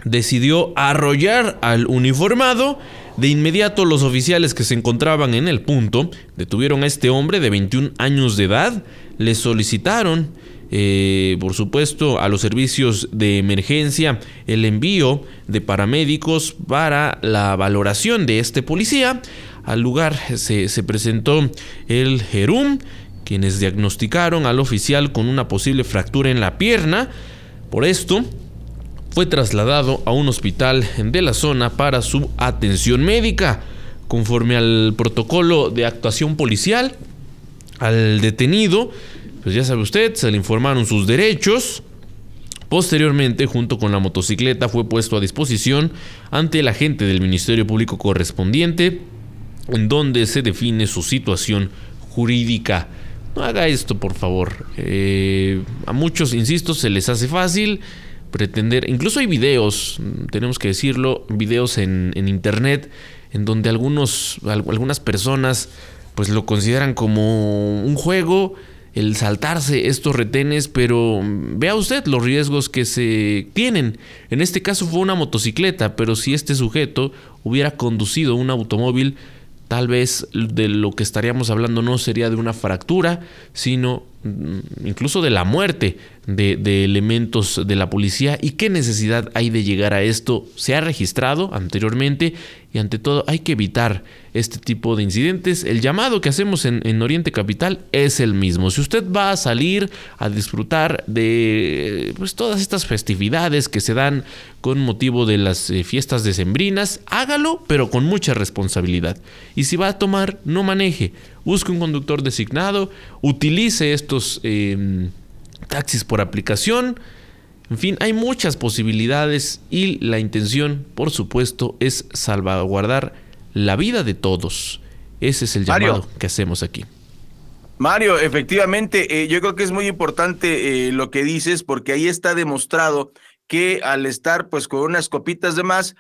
decidió arrollar al uniformado. De inmediato los oficiales que se encontraban en el punto detuvieron a este hombre de 21 años de edad, le solicitaron, eh, por supuesto, a los servicios de emergencia el envío de paramédicos para la valoración de este policía. Al lugar se, se presentó el Jerum, quienes diagnosticaron al oficial con una posible fractura en la pierna. Por esto, fue trasladado a un hospital de la zona para su atención médica. Conforme al protocolo de actuación policial, al detenido, pues ya sabe usted, se le informaron sus derechos. Posteriormente, junto con la motocicleta, fue puesto a disposición ante el agente del Ministerio Público correspondiente, en donde se define su situación jurídica. No haga esto, por favor. Eh, a muchos, insisto, se les hace fácil pretender, incluso hay videos, tenemos que decirlo, videos en, internet en donde algunos, algunas personas pues lo consideran como un juego el saltarse estos retenes, pero vea usted los riesgos que se tienen. En este caso fue una motocicleta, pero si este sujeto hubiera conducido un automóvil, tal vez de lo que estaríamos hablando no sería de una fractura, sino incluso de la muerte de, elementos de la policía y qué necesidad hay de llegar a esto. Se ha registrado anteriormente y ante todo hay que evitar este tipo de incidentes. El llamado que hacemos en, Oriente Capital es el mismo. Si usted va a salir a disfrutar de pues, todas estas festividades que se dan con motivo de las eh, fiestas decembrinas, hágalo pero con mucha responsabilidad. Y si va a tomar, no maneje. Busque un conductor designado, utilice estos... Em, taxis por aplicación. En fin, hay muchas posibilidades y la intención, por supuesto, es salvaguardar la vida de todos. Ese es el llamado que hacemos aquí. Mario, efectivamente, eh, yo creo que es muy importante eh, lo que dices porque ahí está demostrado que al estar pues con unas copitas de más,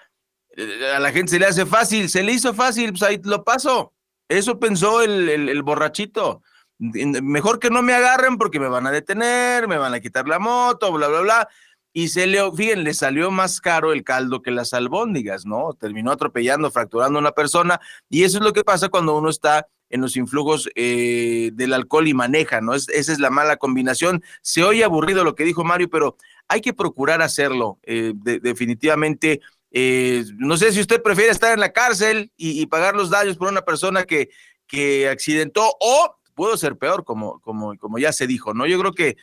eh, a la gente se le hace fácil, se le hizo fácil, pues ahí lo paso. Eso pensó el, borrachito mejor que no me agarren porque me van a detener, me van a quitar la moto, bla, bla, bla. Y se le, fíjense, le salió más caro el caldo que las albóndigas, ¿no? Terminó atropellando, fracturando a una persona. Y eso es lo que pasa cuando uno está en los influjos eh, del alcohol y maneja, ¿no? esa es la mala combinación. Se oye aburrido lo que dijo Mario, pero hay que procurar hacerlo. Eh, definitivamente, eh, no sé si usted prefiere estar en la cárcel y, pagar los daños por una persona que, que accidentó o pudo ser peor, como, como, como ya se dijo, ¿no? Yo creo que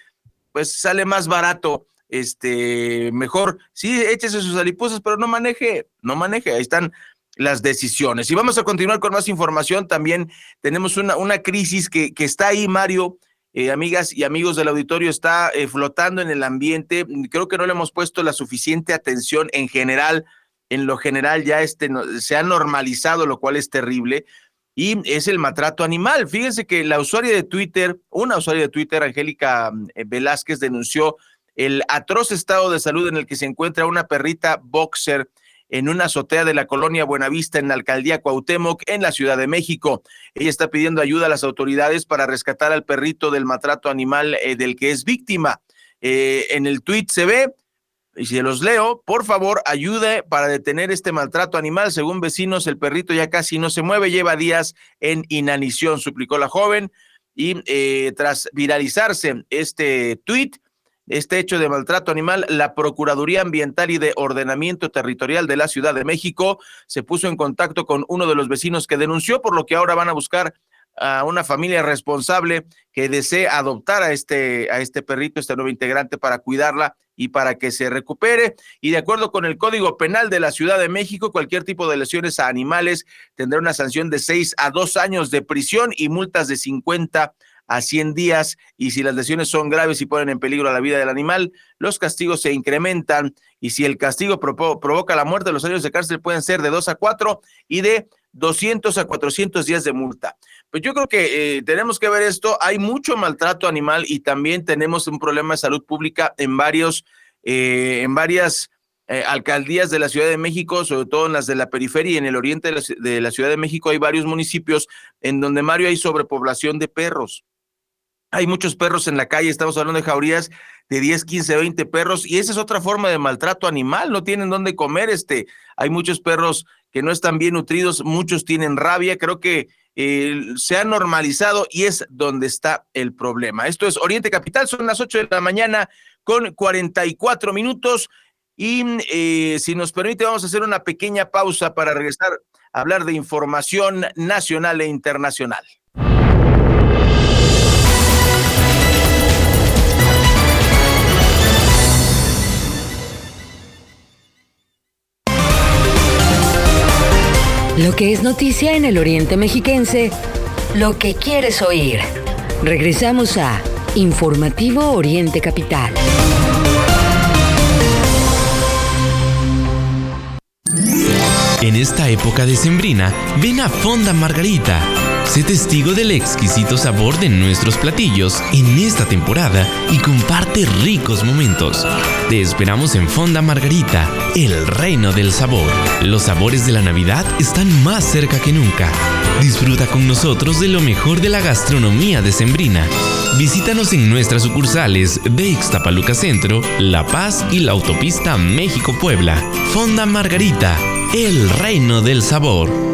pues sale más barato, este, mejor, sí, échese sus aliposas, pero no maneje, no maneje, ahí están las decisiones. Y vamos a continuar con más información, también tenemos una, una crisis que, que está ahí, Mario, eh, amigas y amigos del auditorio, está eh, flotando en el ambiente, creo que no le hemos puesto la suficiente atención en general, en lo general ya este, se ha normalizado, lo cual es terrible, y es el maltrato animal. Fíjense que la usuaria de Twitter, una usuaria de Twitter, Angélica eh, Velázquez, denunció el atroz estado de salud en el que se encuentra una perrita boxer en una azotea de la colonia Buenavista en la alcaldía Cuauhtémoc en la Ciudad de México. Ella está pidiendo ayuda a las autoridades para rescatar al perrito del maltrato animal eh, del que es víctima. Eh, en el tweet se ve y si los leo, por favor, ayude para detener este maltrato animal. Según vecinos, el perrito ya casi no se mueve, lleva días en inanición, suplicó la joven. Y eh, tras viralizarse este tuit, este hecho de maltrato animal, la Procuraduría Ambiental y de Ordenamiento Territorial de la Ciudad de México se puso en contacto con uno de los vecinos que denunció, por lo que ahora van a buscar a una familia responsable que desee adoptar a este, a este perrito, este nuevo integrante, para cuidarla y para que se recupere. Y de acuerdo con el Código Penal de la Ciudad de México, cualquier tipo de lesiones a animales tendrá una sanción de seis a dos años de prisión y multas de 50 a 100 días. Y si las lesiones son graves y ponen en peligro la vida del animal, los castigos se incrementan. Y si el castigo provoca la muerte, los años de cárcel pueden ser de dos a cuatro y de 200 a 400 días de multa. Pues yo creo que eh, tenemos que ver esto. Hay mucho maltrato animal y también tenemos un problema de salud pública en varios, eh, en varias eh, alcaldías de la Ciudad de México, sobre todo en las de la periferia y en el oriente de la, de la Ciudad de México hay varios municipios en donde Mario hay sobrepoblación de perros hay muchos perros en la calle, estamos hablando de jaurías de 10, 15, 20 perros y esa es otra forma de maltrato animal, no tienen dónde comer, este, hay muchos perros que no están bien nutridos, muchos tienen rabia, creo que eh, se ha normalizado y es donde está el problema. Esto es Oriente Capital, son las 8 de la mañana con 44 minutos y eh, si nos permite vamos a hacer una pequeña pausa para regresar a hablar de información nacional e internacional. Lo que es noticia en el Oriente Mexiquense, lo que quieres oír. Regresamos a Informativo Oriente Capital. En esta época decembrina, ven a Fonda Margarita. Sé testigo del exquisito sabor de nuestros platillos en esta temporada y comparte ricos momentos. Te esperamos en Fonda Margarita, el reino del sabor. Los sabores de la Navidad están más cerca que nunca. Disfruta con nosotros de lo mejor de la gastronomía decembrina. Visítanos en nuestras sucursales de Ixtapaluca Centro, La Paz y la autopista México-Puebla. Fonda Margarita, el reino del sabor.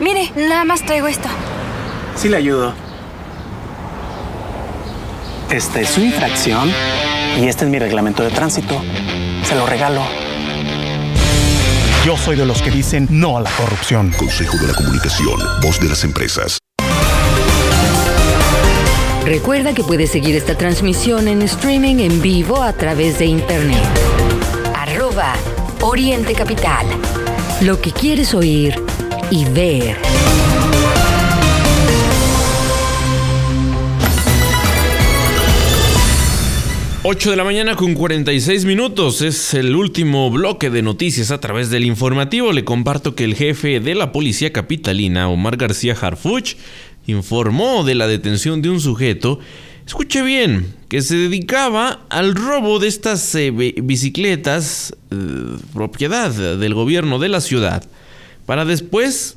Mire, nada más traigo esto. Sí le ayudo. Esta es su infracción y este es mi reglamento de tránsito. Se lo regalo. Yo soy de los que dicen no a la corrupción. Consejo de la Comunicación, voz de las empresas. Recuerda que puedes seguir esta transmisión en streaming en vivo a través de internet. Arroba Oriente Capital. Lo que quieres oír y ver. Ocho de la mañana con 46 minutos. Es el último bloque de noticias a través del informativo. Le comparto que el jefe de la policía capitalina, Omar García Harfuch, informó de la detención de un sujeto, escuche bien, que se dedicaba al robo de estas eh, bicicletas eh, propiedad del gobierno de la ciudad para después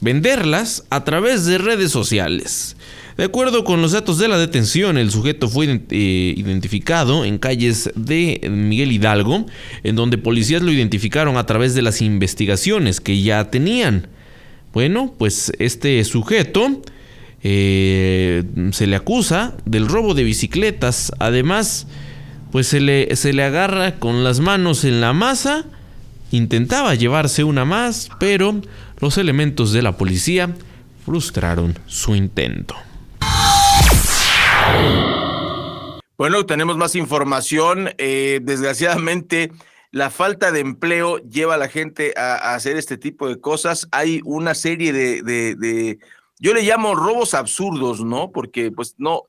venderlas a través de redes sociales. De acuerdo con los datos de la detención, el sujeto fue eh, identificado en calles de Miguel Hidalgo, en donde policías lo identificaron a través de las investigaciones que ya tenían. Bueno, pues este sujeto eh, se le acusa del robo de bicicletas. Además, pues se le, se le agarra con las manos en la masa Intentaba llevarse una más, pero los elementos de la policía frustraron su intento. Bueno, tenemos más información. Eh, desgraciadamente, la falta de empleo lleva a la gente a, hacer este tipo de cosas. Hay una serie de, yo le llamo robos absurdos, ¿no? Porque pues no,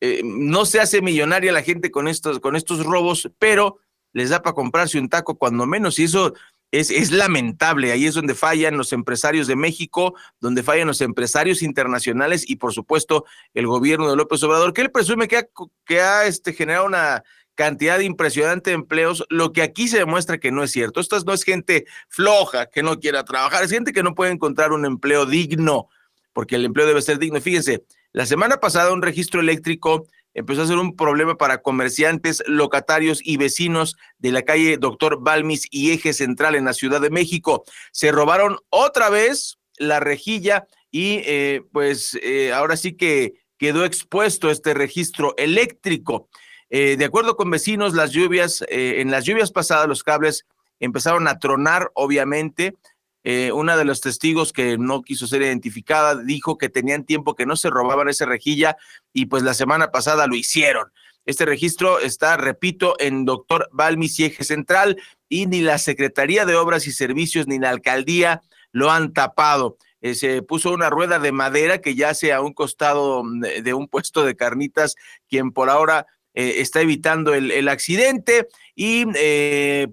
eh, no se hace millonaria la gente con estos, con estos robos, pero les da para comprarse un taco cuando menos y eso es, es, lamentable. Ahí es donde fallan los empresarios de México, donde fallan los empresarios internacionales y por supuesto el gobierno de López Obrador, que él presume que ha, que ha este, generado una cantidad impresionante de empleos, lo que aquí se demuestra que no es cierto. Esto no es gente floja que no quiera trabajar, es gente que no puede encontrar un empleo digno, porque el empleo debe ser digno. Fíjense, la semana pasada un registro eléctrico empezó a ser un problema para comerciantes, locatarios y vecinos de la calle Doctor Balmis y Eje Central en la Ciudad de México. Se robaron otra vez la rejilla y eh, pues eh, ahora sí que quedó expuesto este registro eléctrico. Eh, de acuerdo con vecinos, las lluvias, en las lluvias pasadas los cables empezaron a tronar, obviamente, eh, una de los testigos que no quiso ser identificada dijo que tenían tiempo que no se robaban esa rejilla y pues la semana pasada lo hicieron. Este registro está, repito, en doctor Balmis y Eje Central y ni la Secretaría de Obras y Servicios ni la alcaldía lo han tapado. Eh, se puso una rueda de madera que yace a un costado de un puesto de carnitas, quien por ahora eh, está evitando el, accidente y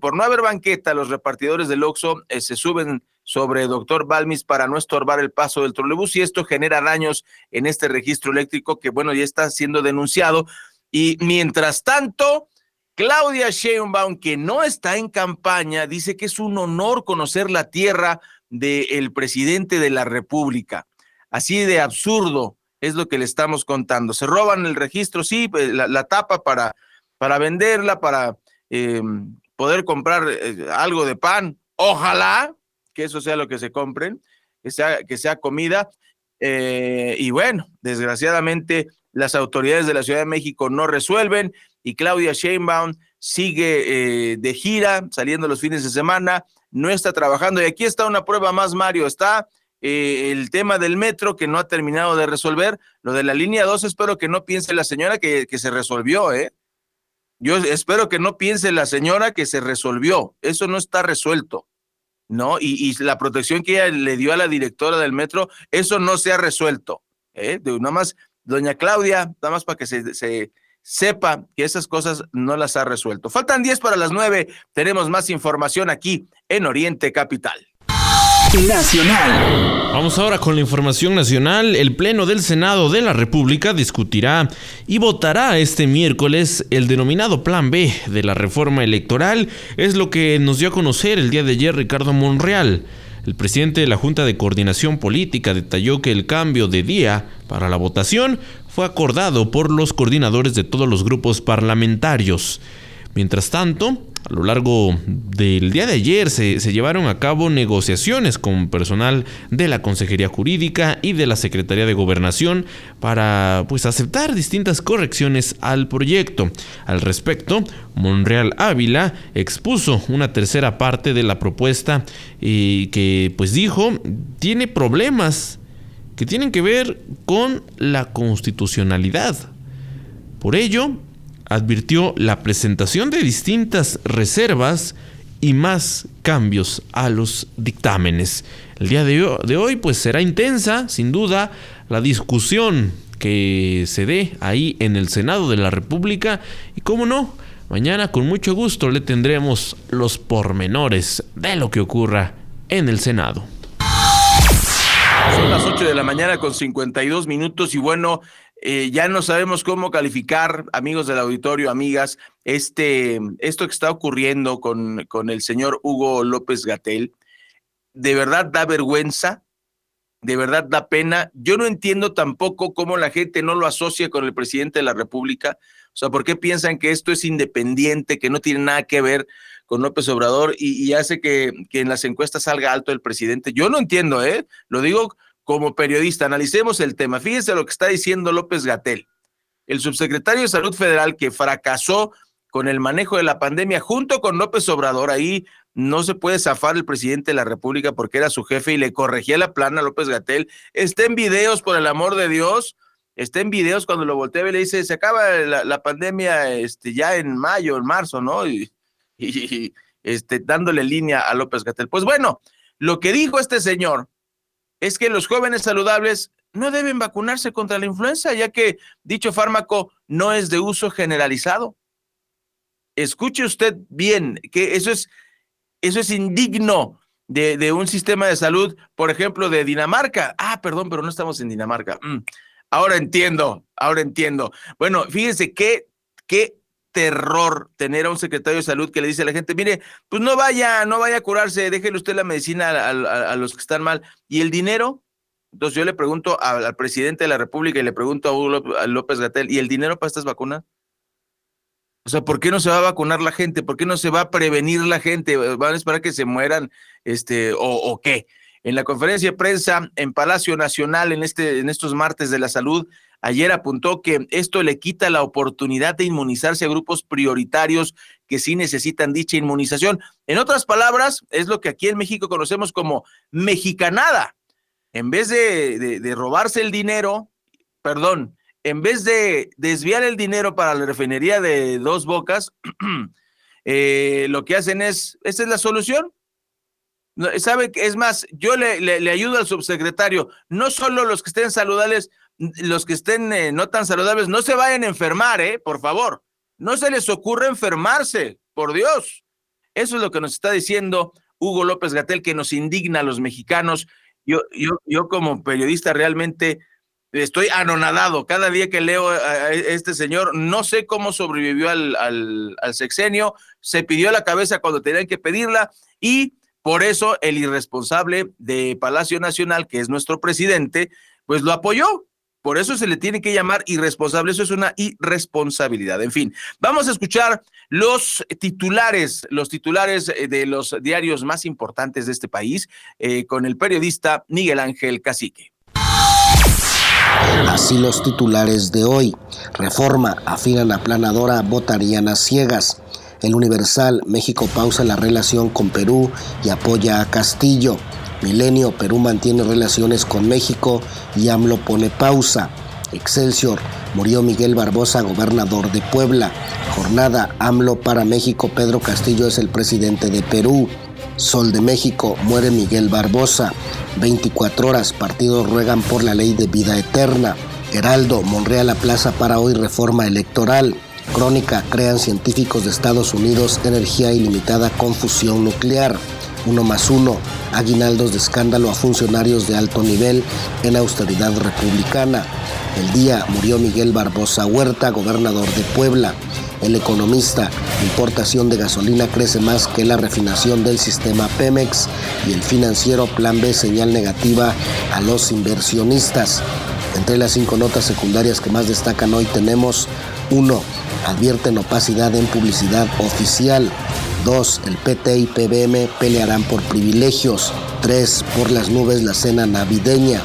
por no haber banqueta, los repartidores del Oxxo se suben sobre doctor Balmis para no estorbar el paso del trolebús y esto genera daños en este registro eléctrico que, bueno, ya está siendo denunciado. Y mientras tanto, Claudia Sheinbaum, que no está en campaña, dice que es un honor conocer la tierra del presidente de la República. Así de absurdo es lo que le estamos contando. Se roban el registro, sí, pues, la, tapa para, para venderla, para em, poder comprar eh, algo de pan. Ojalá que eso sea lo que se compren, que sea, que sea comida. Eh, y bueno, desgraciadamente las autoridades de la Ciudad de México no resuelven y Claudia Sheinbaum sigue eh, de gira, saliendo los fines de semana, no está trabajando. Y aquí está una prueba más, Mario, está eh, el tema del metro que no ha terminado de resolver, lo de la línea 2, espero que no piense la señora que, que se resolvió, ¿eh? Yo espero que no piense la señora que se resolvió, eso no está resuelto. ¿No? Y, la protección que ella le dio a la directora del metro, eso no se ha resuelto. ¿eh? De, nada más, doña Claudia, nada más para que se, se, sepa que esas cosas no las ha resuelto. Faltan 10 para las 9, tenemos más información aquí en Oriente Capital. Nacional. Vamos ahora con la información nacional. El Pleno del Senado de la República discutirá y votará este miércoles el denominado Plan B de la reforma electoral. Es lo que nos dio a conocer el día de ayer Ricardo Monreal. El presidente de la Junta de Coordinación Política detalló que el cambio de día para la votación fue acordado por los coordinadores de todos los grupos parlamentarios. Mientras tanto, a lo largo del día de ayer se, llevaron a cabo negociaciones con personal de la Consejería Jurídica y de la Secretaría de Gobernación para pues aceptar distintas correcciones al proyecto. Al respecto, Monreal Ávila expuso una tercera parte de la propuesta y que pues dijo tiene problemas que tienen que ver con la constitucionalidad. Por ello, advirtió la presentación de distintas reservas y más cambios a los dictámenes. El día de hoy pues será intensa, sin duda, la discusión que se dé ahí en el Senado de la República y cómo no, mañana con mucho gusto le tendremos los pormenores de lo que ocurra en el Senado. Son las 8 de la mañana con 52 minutos y bueno, eh, ya no sabemos cómo calificar, amigos del auditorio, amigas, este, esto que está ocurriendo con, con el señor Hugo López Gatel. De verdad da vergüenza, de verdad da pena. Yo no entiendo tampoco cómo la gente no lo asocia con el presidente de la República. O sea, ¿por qué piensan que esto es independiente, que no tiene nada que ver con López Obrador y, y hace que, que, en las encuestas salga alto el presidente? Yo no entiendo, ¿eh? Lo digo como periodista. Analicemos el tema. Fíjense lo que está diciendo López Gatel, el subsecretario de Salud Federal que fracasó con el manejo de la pandemia junto con López Obrador. Ahí no se puede zafar el presidente de la República porque era su jefe y le corregía la plana a López Gatel. Está en videos, por el amor de Dios. Está en videos cuando lo voltea y le dice, se acaba la, pandemia este, ya en mayo, en marzo, ¿no? Y, y este, dándole línea a López Gatel. Pues bueno, lo que dijo este señor es que los jóvenes saludables no deben vacunarse contra la influenza, ya que dicho fármaco no es de uso generalizado. Escuche usted bien, que eso es, eso es indigno de, de, un sistema de salud, por ejemplo, de Dinamarca. Ah, perdón, pero no estamos en Dinamarca. Mm, ahora entiendo, ahora entiendo. Bueno, fíjense qué, qué terror tener a un secretario de salud que le dice a la gente, mire, pues no vaya, no vaya a curarse, déjele usted la medicina a, los que están mal. ¿Y el dinero? Entonces yo le pregunto al, presidente de la República y le pregunto a, López Gatel, ¿y el dinero para estas vacunas? O sea, ¿por qué no se va a vacunar la gente? ¿Por qué no se va a prevenir la gente? ¿Van a esperar que se mueran? Este, o, o qué? En la conferencia de prensa en Palacio Nacional en, este, en estos martes de la salud, ayer apuntó que esto le quita la oportunidad de inmunizarse a grupos prioritarios que sí necesitan dicha inmunización. En otras palabras, es lo que aquí en México conocemos como mexicanada. En vez de, robarse el dinero, perdón, en vez de desviar el dinero para la refinería de dos bocas, eh, lo que hacen es, esta es la solución, ¿Sabe? Es más, yo le, le, ayudo al subsecretario. No solo los que estén saludables, los que estén eh, no tan saludables, no se vayan a enfermar, ¿eh? Por favor. no se les ocurre enfermarse, por Dios. Eso es lo que nos está diciendo Hugo López Gatel, que nos indigna a los mexicanos. Yo, yo, yo como periodista realmente estoy anonadado. Cada día que leo a este señor, no sé cómo sobrevivió al, al, al sexenio, se pidió la cabeza cuando tenían que pedirla y por eso el irresponsable de Palacio Nacional, que es nuestro presidente, pues lo apoyó. Por eso se le tiene que llamar irresponsable. Eso es una irresponsabilidad. En fin, vamos a escuchar los titulares, los titulares eh, de los diarios más importantes de este país eh, con el periodista Miguel Ángel Cacique. Así los titulares de hoy. Reforma, afinan aplanadora, votarían ciegas. El Universal, México pausa la relación con Perú y apoya a Castillo. Milenio, Perú mantiene relaciones con México y AMLO pone pausa. Excelsior, murió Miguel Barbosa, gobernador de Puebla. Jornada, AMLO para México, Pedro Castillo es el presidente de Perú. Sol de México, muere Miguel Barbosa. 24 horas, partidos ruegan por la ley de vida eterna. Heraldo, Monreal a plaza para hoy reforma electoral. Crónica, crean científicos de Estados Unidos energía ilimitada con fusión nuclear. Uno más uno, aguinaldos de escándalo a funcionarios de alto nivel en austeridad republicana. El día murió Miguel Barbosa Huerta, gobernador de Puebla. El economista, importación de gasolina crece más que la refinación del sistema Pemex y el financiero Plan B señal negativa a los inversionistas. Entre las cinco notas secundarias que más destacan hoy tenemos 1. Advierten opacidad en publicidad oficial. 2. El PT y PBM pelearán por privilegios. 3. Por las nubes la cena navideña.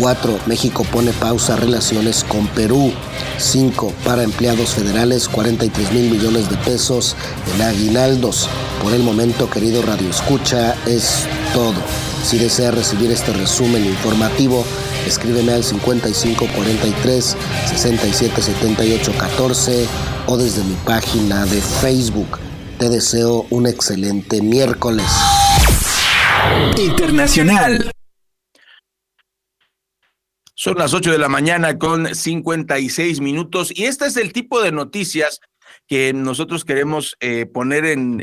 4. México pone pausa relaciones con Perú. 5. Para empleados federales 43 mil millones de pesos en aguinaldos. Por el momento, querido Radio Escucha, es todo. Si desea recibir este resumen informativo, escríbeme al 5543 6778 14 o desde mi página de Facebook. Te deseo un excelente miércoles. Internacional. Son las 8 de la mañana con 56 minutos y este es el tipo de noticias que nosotros queremos eh, poner en,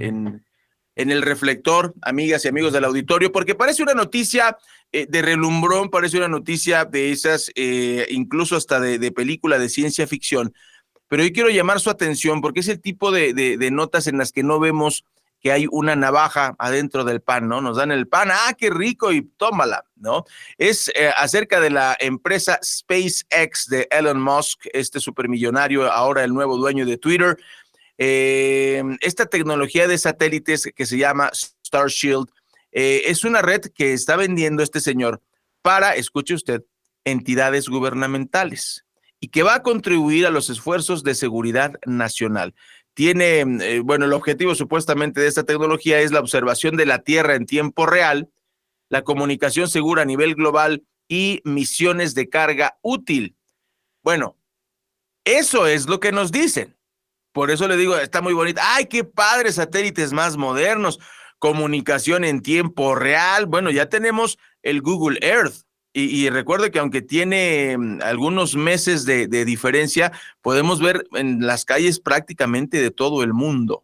en, el reflector, amigas y amigos del auditorio, porque parece una noticia eh, de relumbrón, parece una noticia de esas, eh, incluso hasta de, película de ciencia ficción, pero yo quiero llamar su atención porque es el tipo de notas en las que no vemos que hay una navaja adentro del pan, ¿no? Nos dan el pan, ah, qué rico y tómala, ¿no? Es eh, acerca de la empresa SpaceX de Elon Musk, este supermillonario, ahora el nuevo dueño de Twitter. Eh, esta tecnología de satélites que se llama Starshield eh, es una red que está vendiendo este señor para, escuche usted, entidades gubernamentales y que va a contribuir a los esfuerzos de seguridad nacional tiene, eh, bueno, el objetivo supuestamente de esta tecnología es la observación de la Tierra en tiempo real, la comunicación segura a nivel global y misiones de carga útil. Bueno, eso es lo que nos dicen. Por eso le digo, está muy bonito. ¡Ay, qué padre! Satélites más modernos, comunicación en tiempo real. Bueno, ya tenemos el Google Earth. Y, y, recuerde que aunque tiene mm, algunos meses de, diferencia, podemos ver en las calles prácticamente de todo el mundo.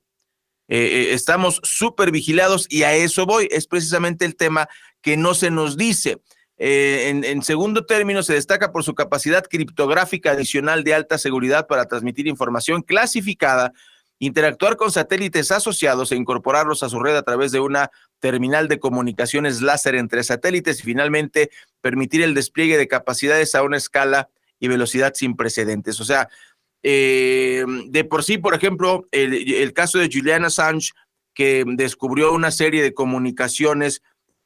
Eh, eh, estamos súper vigilados y a eso voy. Es precisamente el tema que no se nos dice. Eh, en, segundo término, se destaca por su capacidad criptográfica adicional de alta seguridad para transmitir información clasificada interactuar con satélites asociados e incorporarlos a su red a través de una terminal de comunicaciones láser entre satélites y finalmente permitir el despliegue de capacidades a una escala y velocidad sin precedentes. O sea, eh, de por sí, por ejemplo, el, caso de Julian Assange, que descubrió una serie de comunicaciones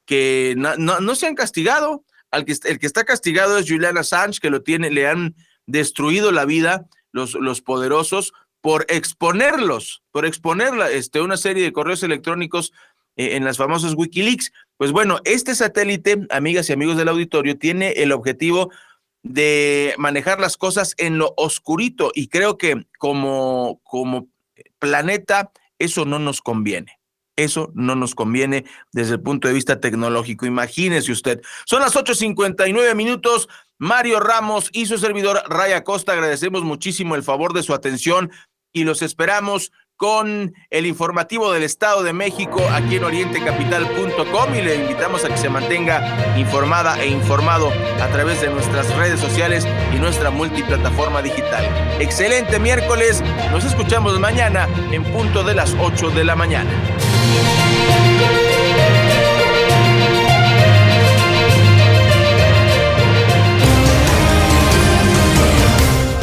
que no, se han castigado. Al que, el que está castigado es Julian Assange, que lo tiene, le han destruido la vida los, los poderosos por exponerlos, por exponer este, una serie de correos electrónicos eh, en las famosas Wikileaks. Pues bueno, este satélite, amigas y amigos del auditorio, tiene el objetivo de manejar las cosas en lo oscurito y creo que como, como planeta eso no nos conviene. Eso no nos conviene desde el punto de vista tecnológico. Imagínese usted. Son las 8.59 minutos. Mario Ramos y su servidor Raya Costa agradecemos muchísimo el favor de su atención y los esperamos con el informativo del Estado de México aquí en orientecapital.com y le invitamos a que se mantenga informada e informado a través de nuestras redes sociales y nuestra multiplataforma digital. Excelente miércoles, nos escuchamos mañana en punto de las 8 de la mañana.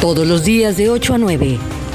Todos los días de 8 a 9.